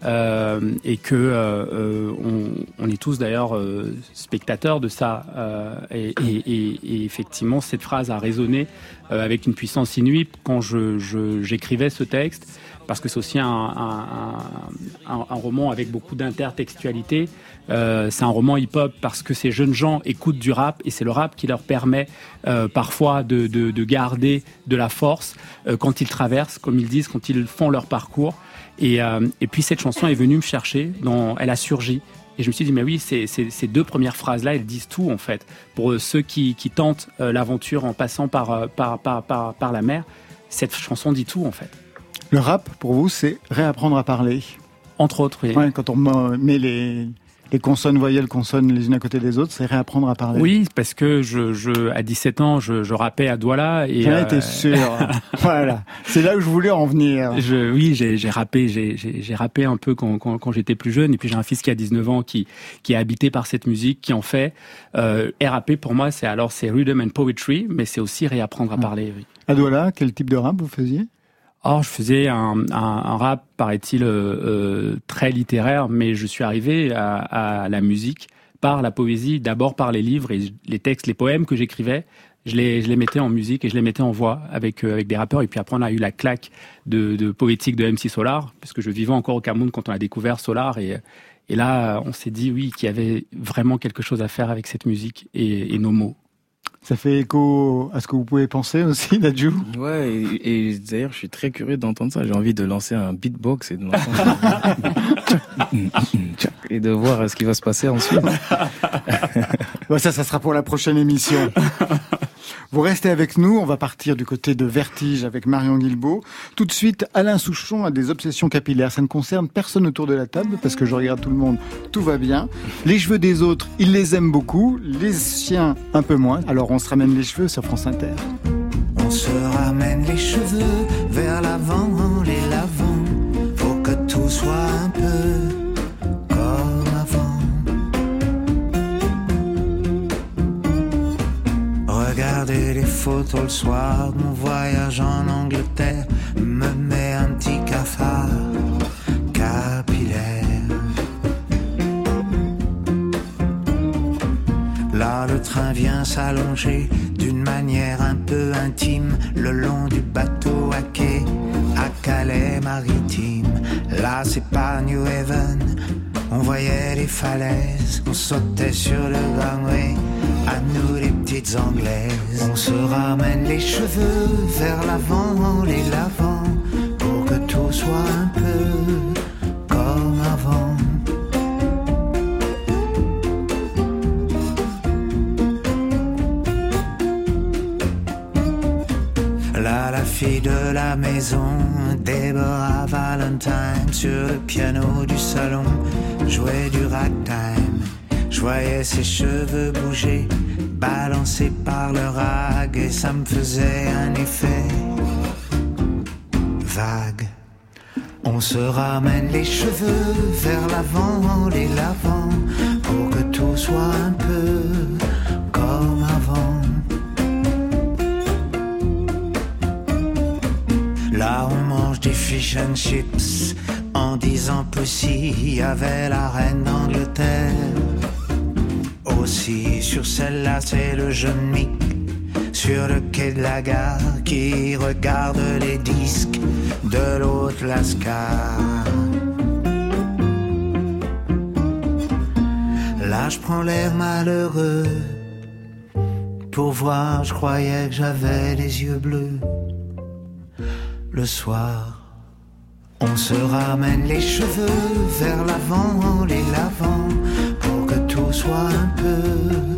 Euh, et que euh, euh, on, on, est tous d'ailleurs euh, spectateurs de ça. Et, et, et, effectivement, cette phrase a résonné avec une puissance inouïe quand je, j'écrivais ce texte parce que c'est aussi un, roman avec beaucoup d'intertextualité. Euh, c'est un roman hip-hop parce que ces jeunes gens écoutent du rap et c'est le rap qui leur permet euh, parfois de, de, de, garder de la force euh, quand ils traversent, comme ils disent, quand ils font leur parcours. Et, et puis cette chanson est venue me chercher, elle a surgi. Et je me suis dit, mais oui, ces, ces, ces deux premières phrases-là, elles disent tout en fait. Pour ceux qui, qui tentent l'aventure en passant par, par, par, par, par la mer, cette chanson dit tout en fait. Le rap, pour vous, c'est réapprendre à parler. Entre autres, oui. Ouais, quand on met les, les consonnes, voyelles, consonnes les unes à côté des autres, c'est réapprendre à parler. Oui, parce que je, je à 17 ans, je, je rappais à Douala et. J'en euh... étais sûr. [LAUGHS] voilà, c'est là où je voulais en venir. Je, oui, j'ai rappé, j'ai rappé un peu quand, quand, quand j'étais plus jeune, et puis j'ai un fils qui a 19 ans qui qui est habité par cette musique, qui en fait. Euh, RAP pour moi, c'est alors c'est rhythm and poetry, mais c'est aussi réapprendre à parler. Oui. À Douala, quel type de rap vous faisiez? Or, je faisais un, rap, paraît-il, euh, euh, très littéraire, mais je suis arrivé à, à, la musique par la poésie, d'abord par les livres et les textes, les poèmes que j'écrivais. Je les, je les mettais en musique et je les mettais en voix avec, euh, avec des rappeurs. Et puis après, on a eu la claque de, de poétique de MC Solar, puisque je vivais encore au Cameroun quand on a découvert Solar. Et, et là, on s'est dit, oui, qu'il y avait vraiment quelque chose à faire avec cette musique et, et nos mots. Ça fait écho à ce que vous pouvez penser aussi, [LAUGHS] Nadjou Ouais, et, et d'ailleurs, je suis très curieux d'entendre ça. J'ai envie de lancer un beatbox et de, [LAUGHS] [LAUGHS] et de voir ce qui va se passer ensuite. bon, ça, ça sera pour la prochaine émission. Vous restez avec nous, on va partir du côté de Vertige avec Marion Guilbeault. Tout de suite, Alain Souchon a des obsessions capillaires. Ça ne concerne personne autour de la table parce que je regarde tout le monde, tout va bien. Les cheveux des autres, il les aime beaucoup, les siens un peu moins. Alors on se ramène les cheveux sur France Inter. On se ramène les cheveux vers l'avant, Regarder les photos le soir de mon voyage en Angleterre me met un petit cafard capillaire. Là, le train vient s'allonger d'une manière un peu intime le long du bateau à quai à Calais maritime. Là, c'est pas New Haven. On voyait les falaises, on sautait sur le gangway. À nous les petites anglaises, on se ramène les cheveux vers l'avant, les lavant, pour que tout soit un peu comme avant. Là, la fille de la maison, Deborah Valentine, sur le piano du salon, jouait du ragtime. Je voyais ses cheveux bouger, balancés par le rag, et ça me faisait un effet vague. On se ramène les cheveux vers l'avant, les lavant, pour que tout soit un peu comme avant. Là, on mange des fish and chips en disant Pussy, il y avait la reine d'Angleterre. Sur celle-là, c'est le jeune Mick sur le quai de la gare qui regarde les disques de l'autre Lascar. Là, je prends l'air malheureux. Pour voir, je croyais que j'avais les yeux bleus. Le soir, on se ramène les cheveux vers l'avant, les lavant, pour que tout soit un peu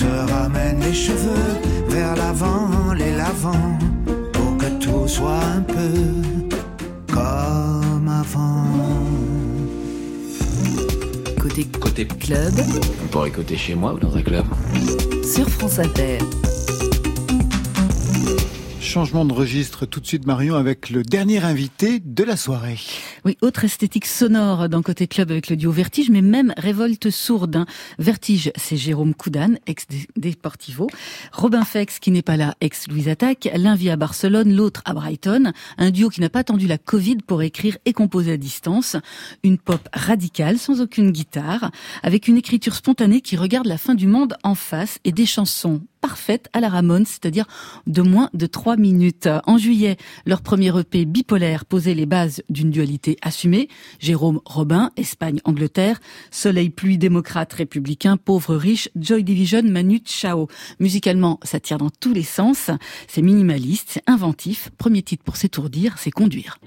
se ramène les cheveux vers l'avant, les lavant, pour que tout soit un peu vent. Côté, Côté club, On pourrait écouter chez moi ou dans un club. sur France Inter. Changement de registre tout de suite Marion avec le dernier invité de la soirée. Oui, autre esthétique sonore dans Côté Club avec le duo Vertige, mais même révolte sourde. hein. Vertige, c'est Jérôme Coudan, ex Deportivo. Robin Fex, qui n'est pas là, ex Louise Attaque. L'un vit à Barcelone, l'autre à Brighton. Un duo qui n'a pas attendu la Covid pour écrire et composer à distance. Une pop radicale, sans aucune guitare, avec une écriture spontanée qui regarde la fin du monde en face et des chansons parfaites à la Ramones, c'est-à-dire de moins de trois minutes. En juillet, leur premier EP bipolaire posait les bases d'une dualité assumée. Jérôme Robin, Espagne, Angleterre, Soleil, pluie, démocrate, républicain, pauvre, riche, Joy Division, Manu Chao. Musicalement, ça tire dans tous les sens. C'est minimaliste, c'est inventif. Premier titre pour s'étourdir, c'est conduire.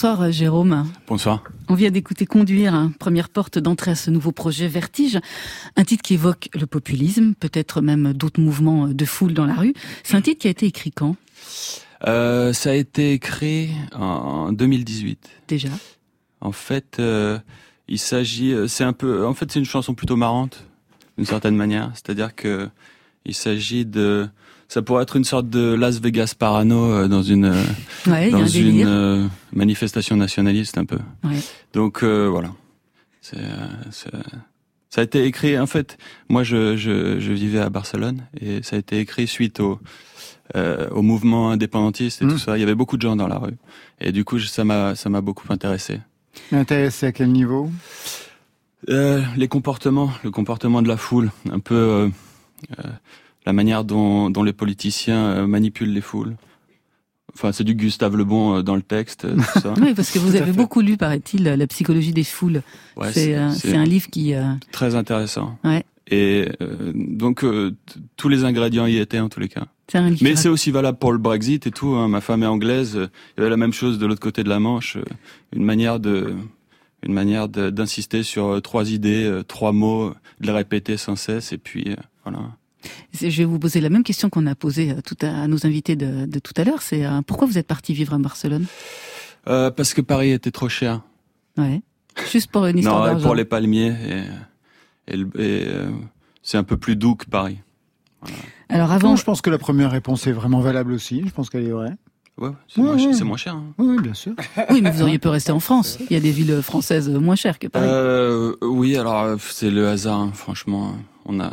Bonsoir euh, Jérôme. Bonsoir. On vient d'écouter Conduire, hein, première porte d'entrée à ce nouveau projet Vertige, un titre qui évoque le populisme, peut-être même d'autres mouvements de foule dans la rue. C'est un titre qui a été écrit quand? Euh, ça a été écrit en 2018. déjà En fait, euh, il s'agit, c'est un peu, en fait, c'est une chanson plutôt marrante, d'une certaine manière. C'est-à-dire que il s'agit de, ça pourrait être une sorte de Las Vegas parano euh, dans une, euh, Ouais, dans un une euh, manifestation nationaliste un peu. Ouais. Donc euh, voilà. C'est, euh, c'est- ça a été écrit. En fait, moi, je, je, je vivais à Barcelone et ça a été écrit suite au euh, au mouvement indépendantiste et Mmh. tout ça. Il y avait beaucoup de gens dans la rue et du coup, je- ça m'a ça m'a beaucoup intéressé. Intéressé à quel niveau? Euh, les comportements, le comportement de la foule, un peu la manière dont, dont les politiciens euh, manipulent les foules. Enfin, c'est du Gustave Le Bon euh, dans le texte, euh, tout ça. [LAUGHS] Oui, parce que vous Tout avez beaucoup lu, paraît-il, La psychologie des foules. Ouais, c'est euh, c'est un livre qui... euh, très intéressant. Ouais. Et euh, donc euh, tous les ingrédients y étaient en tous les cas. C'est un livre Mais c'est aussi valable pour le Brexit et tout. hein. Ma femme est anglaise. euh, Il y avait la même chose de l'autre côté de la Manche. euh, Une manière de, une manière de- d'insister sur euh, trois idées, euh, trois mots, euh, de les répéter sans cesse. Et puis euh, voilà. Je vais vous poser la même question qu'on a posée euh, tout à, à nos invités de, de tout à l'heure. C'est euh, pourquoi vous êtes parti vivre à Barcelone? Euh, parce que Paris était trop cher. Ouais. Juste pour une [LAUGHS] histoire non, d'argent. pour les palmiers. Et, et, le- et, euh, c'est un peu plus doux que Paris. Alors avant, Non, je pense que la première réponse est vraiment valable aussi. Je pense qu'elle est vraie. Ouais, c'est moins, cher- moins hein. Oui, bien sûr. oui, mais vous auriez pu rester en France. Il y a des villes françaises moins chères que Paris. Euh, oui, alors c'est le hasard. hein, franchement, on a.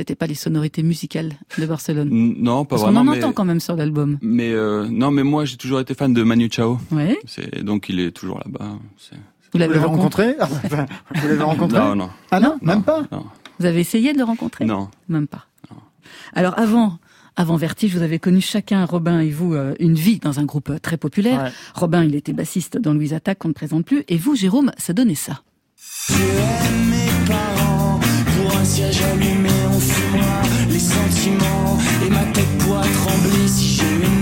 C'était pas les sonorités musicales de Barcelone. Non, pas Parce qu'on vraiment. en mais... entend quand même sur l'album. Mais euh, non, mais moi j'ai toujours été fan de Manu Chao. Ouais. C'est donc il est toujours là-bas. C'est Vous l'avez rencontré, Vous l'avez [LAUGHS] rencontré? Non, non. Ah non, même pas? Non. Vous avez essayé de le rencontrer? Non. Même pas. Alors avant, avant Vertige, vous avez connu chacun, Robin et vous, euh, une vie dans un groupe euh, très populaire. Ouais. Robin, il était bassiste dans Louise Attaque, qu'on ne présente plus. Et vous, Jérôme, ça donnait ça. Je aime mes parents Pour un siège allumé on les sentiments Et ma tête pourra trembler Si j'ai une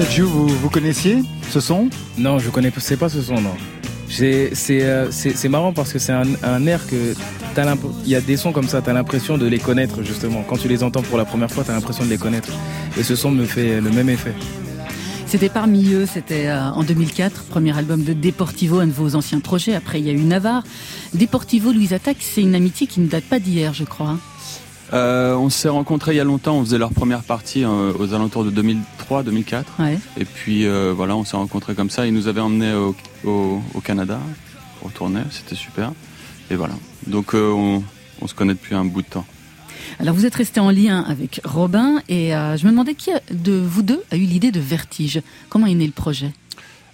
vous, vous connaissiez ce son? Non, je connais c'est pas ce son, non. C'est c'est euh, c'est marrant parce que c'est un, un air que il y a des sons comme ça, t'as l'impression de les connaître justement. Quand tu les entends pour la première fois, t'as l'impression de les connaître. Et ce son me fait le même effet. C'était parmi eux, c'était euh, en 2004, premier album de Deportivo, un de vos anciens projets. Après, il y a eu Navarre. Deportivo, Louise Attaque, c'est une amitié qui ne date pas d'hier, je crois. hein. Euh, on s'est rencontrés il y a longtemps, on faisait leur première partie euh, aux alentours de 2003-2004. Ouais. Et puis euh, voilà, on s'est rencontrés comme ça. Ils nous avaient emmenés au, au, au Canada pour tourner, c'était super. Et voilà. Donc euh, on, on se connaît depuis un bout de temps. Alors vous êtes resté en lien avec Robin et je me demandais qui de vous deux a eu l'idée de Vertige? Comment est né le projet?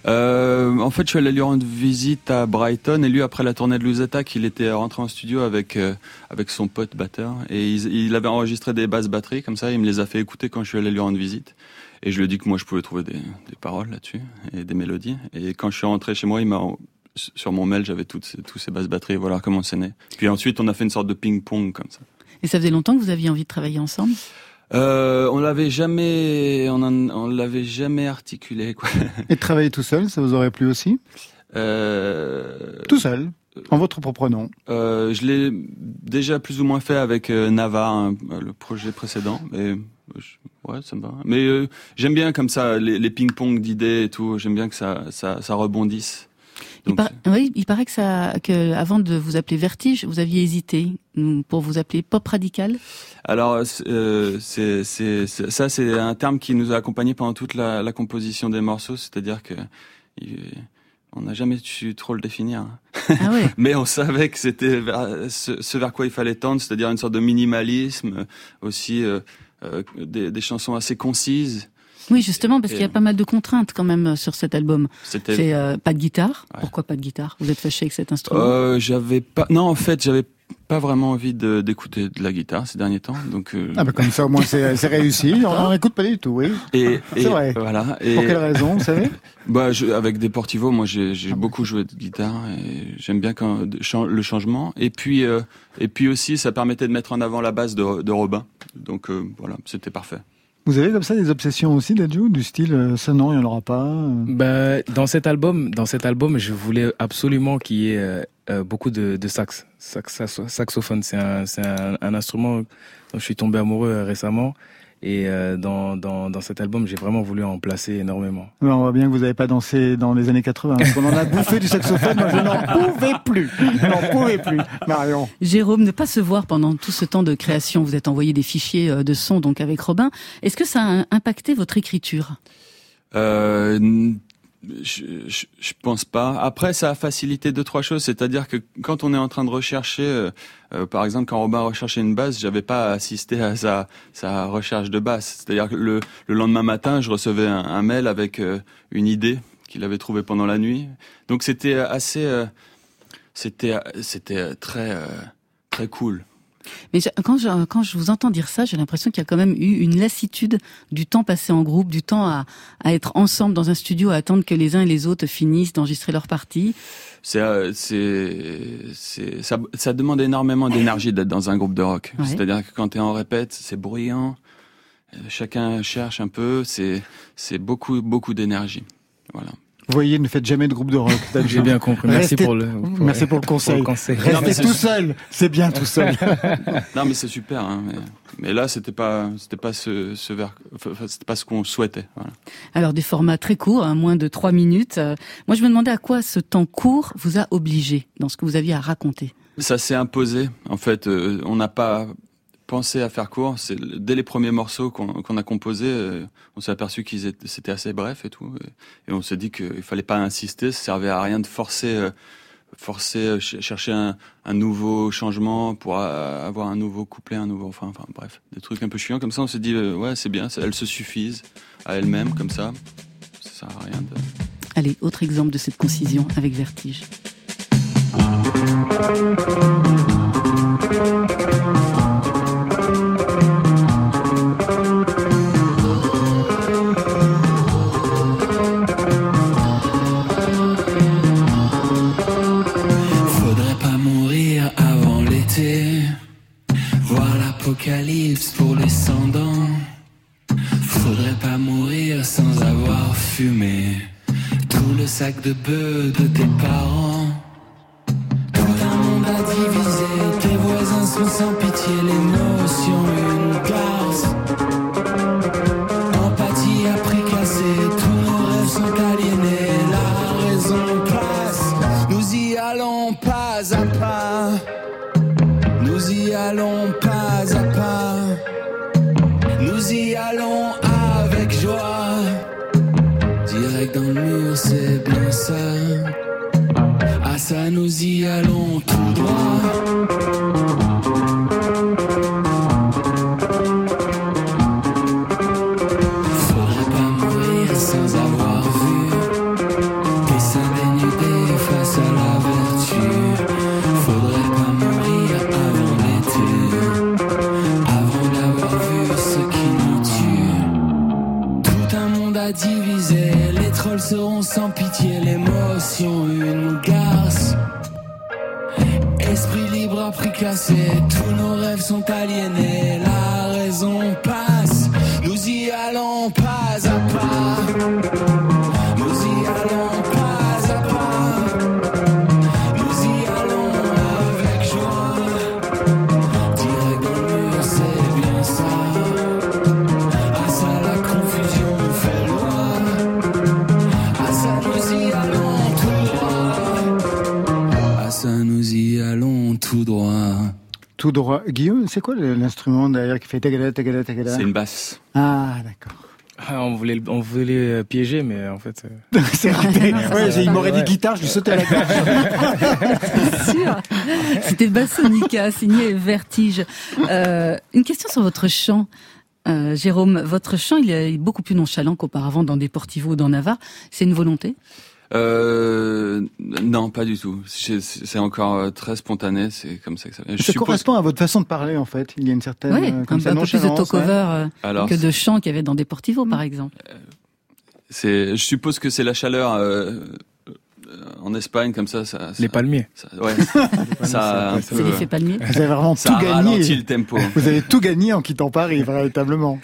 Euh, en fait, je suis allé lui rendre visite à Brighton et lui, après la tournée de Lusetta, il était rentré en studio avec euh, avec son pote batteur et il, il avait enregistré des basses batteries comme ça. Il me les a fait écouter quand je suis allé lui rendre visite et je lui ai dit que moi, je pouvais trouver des, des paroles là-dessus et des mélodies. Et quand je suis rentré chez moi, il m'a sur mon mail, j'avais toutes ces, tous ces basses batteries. Voilà comment c'est né. Puis ensuite, on a fait une sorte de ping-pong comme ça. Et ça faisait longtemps que vous aviez envie de travailler ensemble? Euh, on l'avait jamais, on, en- on l'avait jamais articulé quoi. Et travailler tout seul, ça vous aurait plu aussi? Euh, Tout seul, en votre propre nom. Euh, je l'ai déjà plus ou moins fait avec euh, Nava, hein, le projet précédent. Mais euh, je- ouais, ça me va. Mais euh, j'aime bien comme ça les, les ping-pong d'idées et tout. J'aime bien que ça, ça, ça rebondisse. Il, par- oui, il paraît que ça, que avant de vous appeler Vertige, vous aviez hésité pour vous appeler Pop Radical. Alors euh, c'est, ça, c'est un terme qui nous a accompagnés pendant toute la, la composition des morceaux. C'est-à-dire que on n'a jamais su trop le définir. Ah ouais. [LAUGHS] Mais on savait que c'était ce, ce vers quoi il fallait tendre, c'est-à-dire une sorte de minimalisme, euh, aussi euh, euh, des, des chansons assez concises. Oui, justement, parce qu'il y a pas mal de contraintes quand même sur cet album. C'était. C'est euh, pas de guitare. Ouais. Pourquoi pas de guitare? Vous êtes fâché avec cet instrument? Euh, j'avais pas. Non, en fait, j'avais pas vraiment envie d'écouter de la guitare ces derniers temps. Donc. euh, Ah bah comme ça au moins c'est réussi. [LAUGHS] On n'écoute pas du tout, oui. et, C'est et vrai. voilà. Et, Pour quelle raison, vous savez? [LAUGHS] Bah, je, avec Deportivo, moi, j'ai Ah beaucoup joué de guitare et j'aime bien quand, le changement. Et puis, euh, et puis aussi, ça permettait de mettre en avant la base de, de Robin. Donc euh, voilà, c'était parfait. Vous avez comme ça des obsessions aussi, Dadju, du style euh, ça non, il n'y en aura pas. euh. Bah, dans cet album, dans cet album, je voulais absolument qu'il y ait euh, beaucoup de, sax, sax, sax- saxophone. C'est un, un, un instrument dont je suis tombé amoureux récemment. Et euh, dans, dans, dans cet album, j'ai vraiment voulu en placer énormément. Ouais, on voit bien que vous n'avez pas dansé dans les années 80. Parce qu'on en a bouffé du saxophone, moi je n'en pouvais plus. Je n'en pouvais plus. Marion. Jérôme, ne pas se voir pendant tout ce temps de création, vous êtes envoyé des fichiers euh, de son donc avec Robin. Est-ce que ça a impacté votre écriture? Euh, je, je, je pense pas. Après, ça a facilité deux trois choses. C'est-à-dire que quand on est en train de rechercher, euh, euh, par exemple, quand Robin recherchait une base, j'avais pas assisté à sa sa recherche de base. C'est-à-dire que le, le lendemain matin, je recevais un, un mail avec euh, une idée qu'il avait trouvée pendant la nuit. Donc c'était assez, euh, c'était c'était très très cool. Mais je- quand je, quand je vous entends dire ça, j'ai l'impression qu'il y a quand même eu une lassitude du temps passé en groupe, du temps à, à être ensemble dans un studio, à attendre que les uns et les autres finissent d'enregistrer leur partie. C'est, euh, c'est, ça, ça demande énormément d'énergie d'être dans un groupe de rock. Ouais. C'est-à-dire que quand tu es en répète, c'est bruyant, euh, chacun cherche un peu, c'est, c'est beaucoup, beaucoup d'énergie. Voilà. Vous voyez, ne faites jamais de groupe de rock. [LAUGHS] J'ai bien compris. Merci pour le, [LAUGHS] merci pour le conseil. Restez tout seul. C'est bien tout seul. [LAUGHS] non, mais c'est super. Hein, mais, mais, là, c'était pas, c'était pas ce, ce c'était pas ce qu'on souhaitait. Voilà. Alors des formats très courts, hein, moins de trois minutes. Euh, moi, je me demandais à quoi ce temps court vous a obligé dans ce que vous aviez à raconter? Ça s'est imposé. En fait, euh, on n'a pas pensé à faire court. C'est dès les premiers morceaux qu'on a composés, euh, on s'est aperçu qu'ils c'était assez bref et tout, et, on s'est dit qu'il fallait pas insister. Ça servait à rien de forcer, euh, forcer, euh, chercher un, nouveau changement pour avoir un nouveau couplet, un nouveau, enfin, enfin bref, des trucs un peu chiants comme ça. On s'est dit ouais, c'est bien, elles se suffisent à elles-mêmes comme ça. Ça sert à rien de. Allez, autre exemple de cette concision avec Vertige. Pour les sans Faudrait pas mourir sans avoir fumé tout le sac de bœufs de tes parents. Pitié, l'émotion une garce. Esprit libre à prix cassé, tous nos rêves sont aliénés, la raison passe, nous y allons pas à pas. Tout droit. Guillaume, c'est quoi l'instrument derrière qui fait tagada, tagada, tagada C'est une basse. Ah, d'accord. Ah, on voulait, on voulait euh, piéger, mais en fait. Euh, [LAUGHS] c'est raté. ouais, il m'aurait dit guitare, je lui sautais à la gorge. [LAUGHS] sûr. C'était Bassonica, signé Vertige. Euh, une question sur votre chant. Euh, Jérôme, votre chant, il est beaucoup plus nonchalant qu'auparavant dans des Portivos ou dans Navarre. C'est une volonté? Euh, non, pas du tout. C'est encore euh, très spontané. C'est comme ça que ça. Je ça correspond à votre façon de parler, en fait. Il y a une certaine. Oui, euh, comme un, peu plus de talk-over euh, que de chant qu'il y avait dans Deportivo, par exemple. C'est. Je suppose que c'est la chaleur. en Espagne, comme ça, ça, les palmiers. Ça, ouais, [LAUGHS] ça, c'est l'effet palmier. Vous avez vraiment tout gagné. le tempo. Vous avez tout gagné en quittant Paris, véritablement.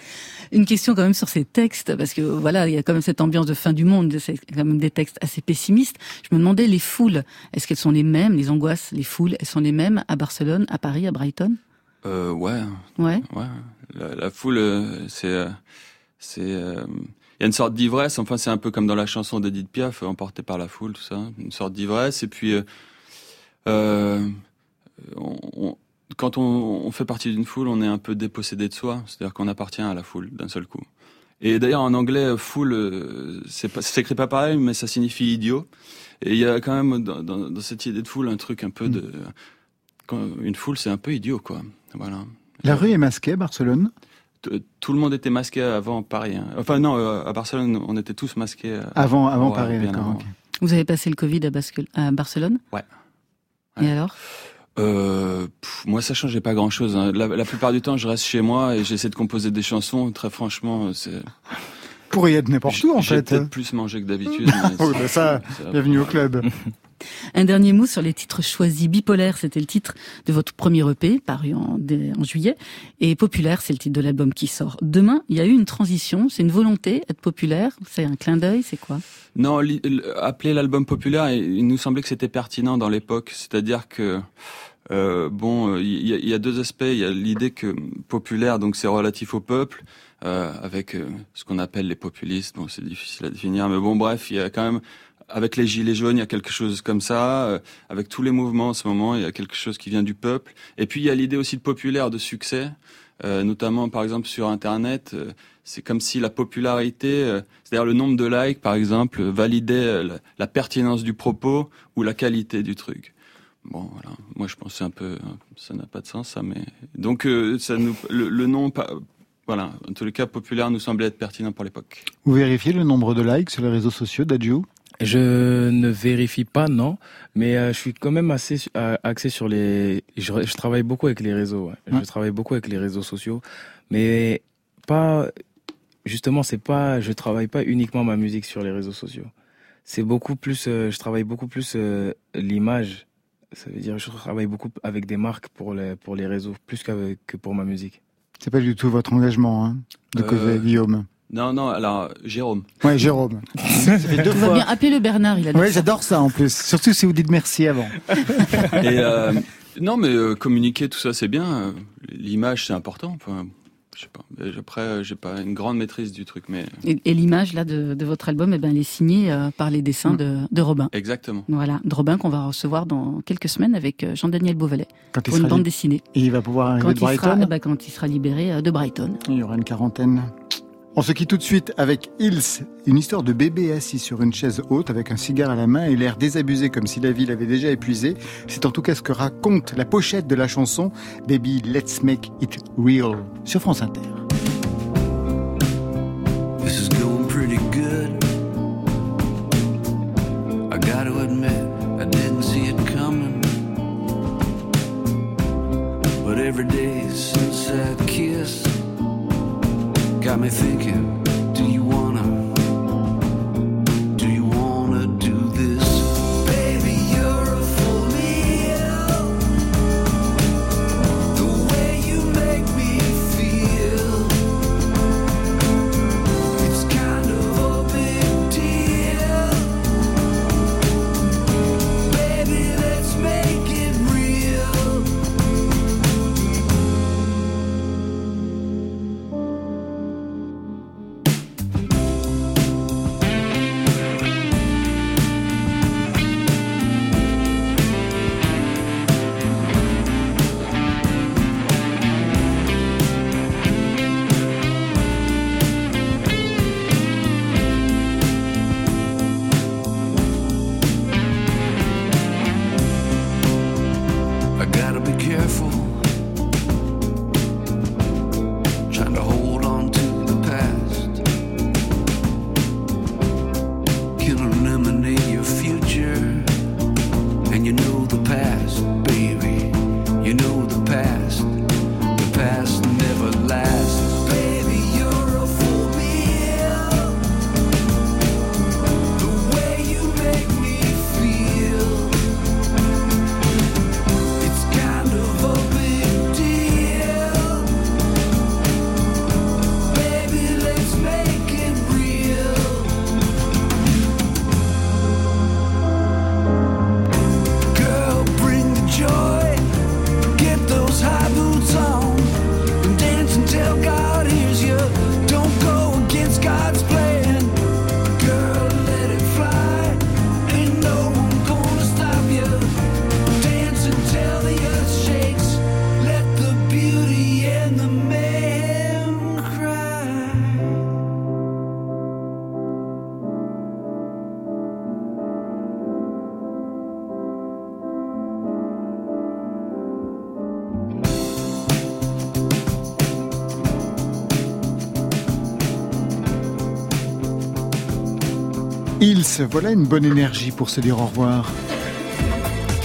Une question quand même sur ces textes, parce que voilà, il y a quand même cette ambiance de fin du monde, c'est quand même des textes assez pessimistes. Je me demandais, les foules, est-ce qu'elles sont les mêmes, les angoisses, les foules, elles sont les mêmes à Barcelone, à Paris, à Brighton? Euh, Ouais. Ouais. Ouais. La, foule, euh, c'est... Euh, c'est euh, il y a une sorte d'ivresse, enfin c'est un peu comme dans la chanson d'Edith Piaf, emporté par la foule, tout ça, une sorte d'ivresse, et puis euh, on, quand on, fait partie d'une foule, on est un peu dépossédé de soi, c'est-à-dire qu'on appartient à la foule d'un seul coup. Et d'ailleurs, en anglais, foule, euh, c'est pas, s'écrit pas pareil, mais ça signifie idiot. Et il y a quand même dans, dans, cette idée de foule un truc un peu de, quand une foule, c'est un peu idiot, quoi. Voilà. La rue est masquée à Barcelone. Tout le monde était masqué avant Paris. Hein. Enfin non, euh, à Barcelone, on était tous masqués. Euh, avant, avant Paris, d'accord. Vous avez passé le Covid à, à Barcelone? Ouais. Et alors? Euh, moi, ça changeait pas grand-chose. Hein. La, plupart du temps, je reste chez moi et j'essaie de composer des chansons. Très franchement, c'est pour y être n'importe où en fait. J'ai peut-être plus mangé que d'habitude. [LAUGHS] oh, bah ça, bienvenue au club. [LAUGHS] [LAUGHS] Un dernier mot sur les titres choisis. Bipolaire, c'était le titre de votre premier EP, paru en, juillet. Et Populaire, c'est le titre de l'album qui sort. Demain, il y a eu une transition. C'est une volonté, être populaire C'est un clin d'œil C'est quoi? Non, appeler l'album populaire, il nous semblait que c'était pertinent dans l'époque. C'est-à-dire que euh, bon, il y, a deux aspects. Il y a l'idée que populaire, donc c'est relatif au peuple, euh, avec euh, ce qu'on appelle les populistes. Bon, c'est difficile à définir, mais bon, bref, il y a quand même avec les gilets jaunes, il y a quelque chose comme ça. Euh, avec tous les mouvements en ce moment, il y a quelque chose qui vient du peuple. Et puis il y a l'idée aussi de populaire, de succès, euh, notamment par exemple sur Internet. Euh, c'est comme si la popularité, c'est-à-dire le nombre de likes, par exemple, validait la, pertinence du propos ou la qualité du truc. Bon, voilà. Moi, je pensais un peu, ça n'a pas de sens, ça. Mais donc, ça nous, le, nom voilà, en tous les cas, populaire nous semblait être pertinent pour l'époque. Vous vérifiez le nombre de likes sur les réseaux sociaux d'Adju je ne vérifie pas, non, mais euh, je suis quand même assez euh, axé sur les. Je, travaille beaucoup avec les réseaux. Je travaille beaucoup avec les réseaux sociaux, mais pas. Justement, c'est pas. Je travaille pas uniquement ma musique sur les réseaux sociaux. C'est beaucoup plus. Euh, je travaille beaucoup plus l'image. Ça veut dire je travaille beaucoup avec des marques pour les pour les réseaux plus qu'avec que pour ma musique. C'est pas du tout votre engagement, hein, de côté Guillaume? Non, non, alors Jérôme. Ouais, Jérôme. [LAUGHS] ça fait deux fois. bien appeler le Bernard, il a Ouais, j'adore ça en plus. Surtout si vous dites merci avant. [LAUGHS] Et euh, non, mais euh, communiquer, tout ça, c'est bien. L'image, c'est important. Enfin, je sais pas. Après, euh, j'ai pas une grande maîtrise du truc, mais. Et, l'image là de, de, votre album, eh ben, elle est signée par les dessins mm. de, de, Robin. Exactement. Voilà, de Robin qu'on va recevoir dans quelques semaines avec Jean-Daniel Beauvalet pour une bande dessinée. Et il va pouvoir arriver de Brighton. eh ben, quand il sera libéré de Brighton. Il y aura une quarantaine. On se quitte tout de suite avec Hills, une histoire de bébé assis sur une chaise haute avec un cigare à la main et l'air désabusé comme si la vie l'avait déjà épuisé. C'est en tout cas ce que raconte la pochette de la chanson Baby Let's Make It Real sur France Inter. This is going pretty good. I gotta admit, I didn't see it coming. But every day since that kiss. Got me thinking Voilà une bonne énergie pour se dire au revoir.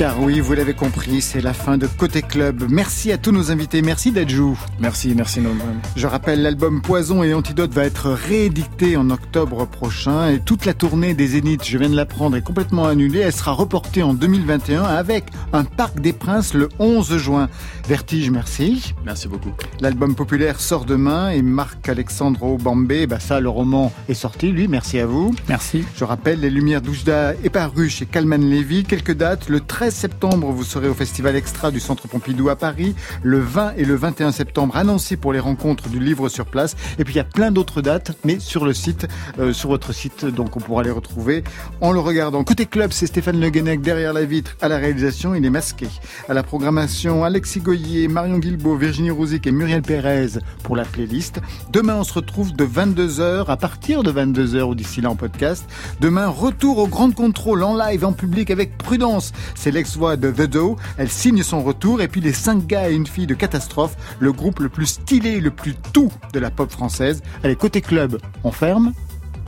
Car oui, vous l'avez compris, c'est la fin de Côté Club. Merci à tous nos invités. Merci Dajou. Merci, merci Norman. Je rappelle, l'album Poison et Antidote va être réédité en octobre prochain et toute la tournée des Zéniths, je viens de l'apprendre, est complètement annulée. Elle sera reportée en 2021 avec un Parc des Princes le 11 juin. Vertige, merci. Merci beaucoup. L'album populaire sort demain et Marc-Alexandre Bambé, bah ça, le roman est sorti, lui. Merci à vous. Merci. Je rappelle, Les Lumières d'Oujda est paru chez Calman Lévy. Quelques dates. Le 13 septembre, vous serez au Festival Extra du Centre Pompidou à Paris. Le 20 et le 21 septembre à Nancy pour les rencontres du livre sur place. Et puis il y a plein d'autres dates, mais sur le site, euh, sur votre site, donc on pourra les retrouver en le regardant. Côté club, c'est Stéphane Le Guenec derrière la vitre à la réalisation, il est masqué. À la programmation, Alexis Goyer, Marion Guilbault, Virginie Rouzic et Muriel Pérez pour la playlist. Demain, on se retrouve de 22h à partir de 22h ou d'ici là en podcast. Demain, retour au Grand Contrôle en live, en public avec Prudence. C'est l'ex-voix de The Do. Elle signe son retour. Et puis les cinq gars et une fille de Catastrophe, le groupe le plus stylé, le plus tout de la pop française. Allez, côté club, on ferme.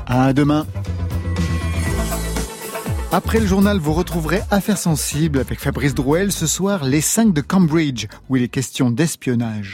À demain. Après le journal, vous retrouverez Affaires sensibles avec Fabrice Drouel ce soir, les 5 de Cambridge, où il est question d'espionnage.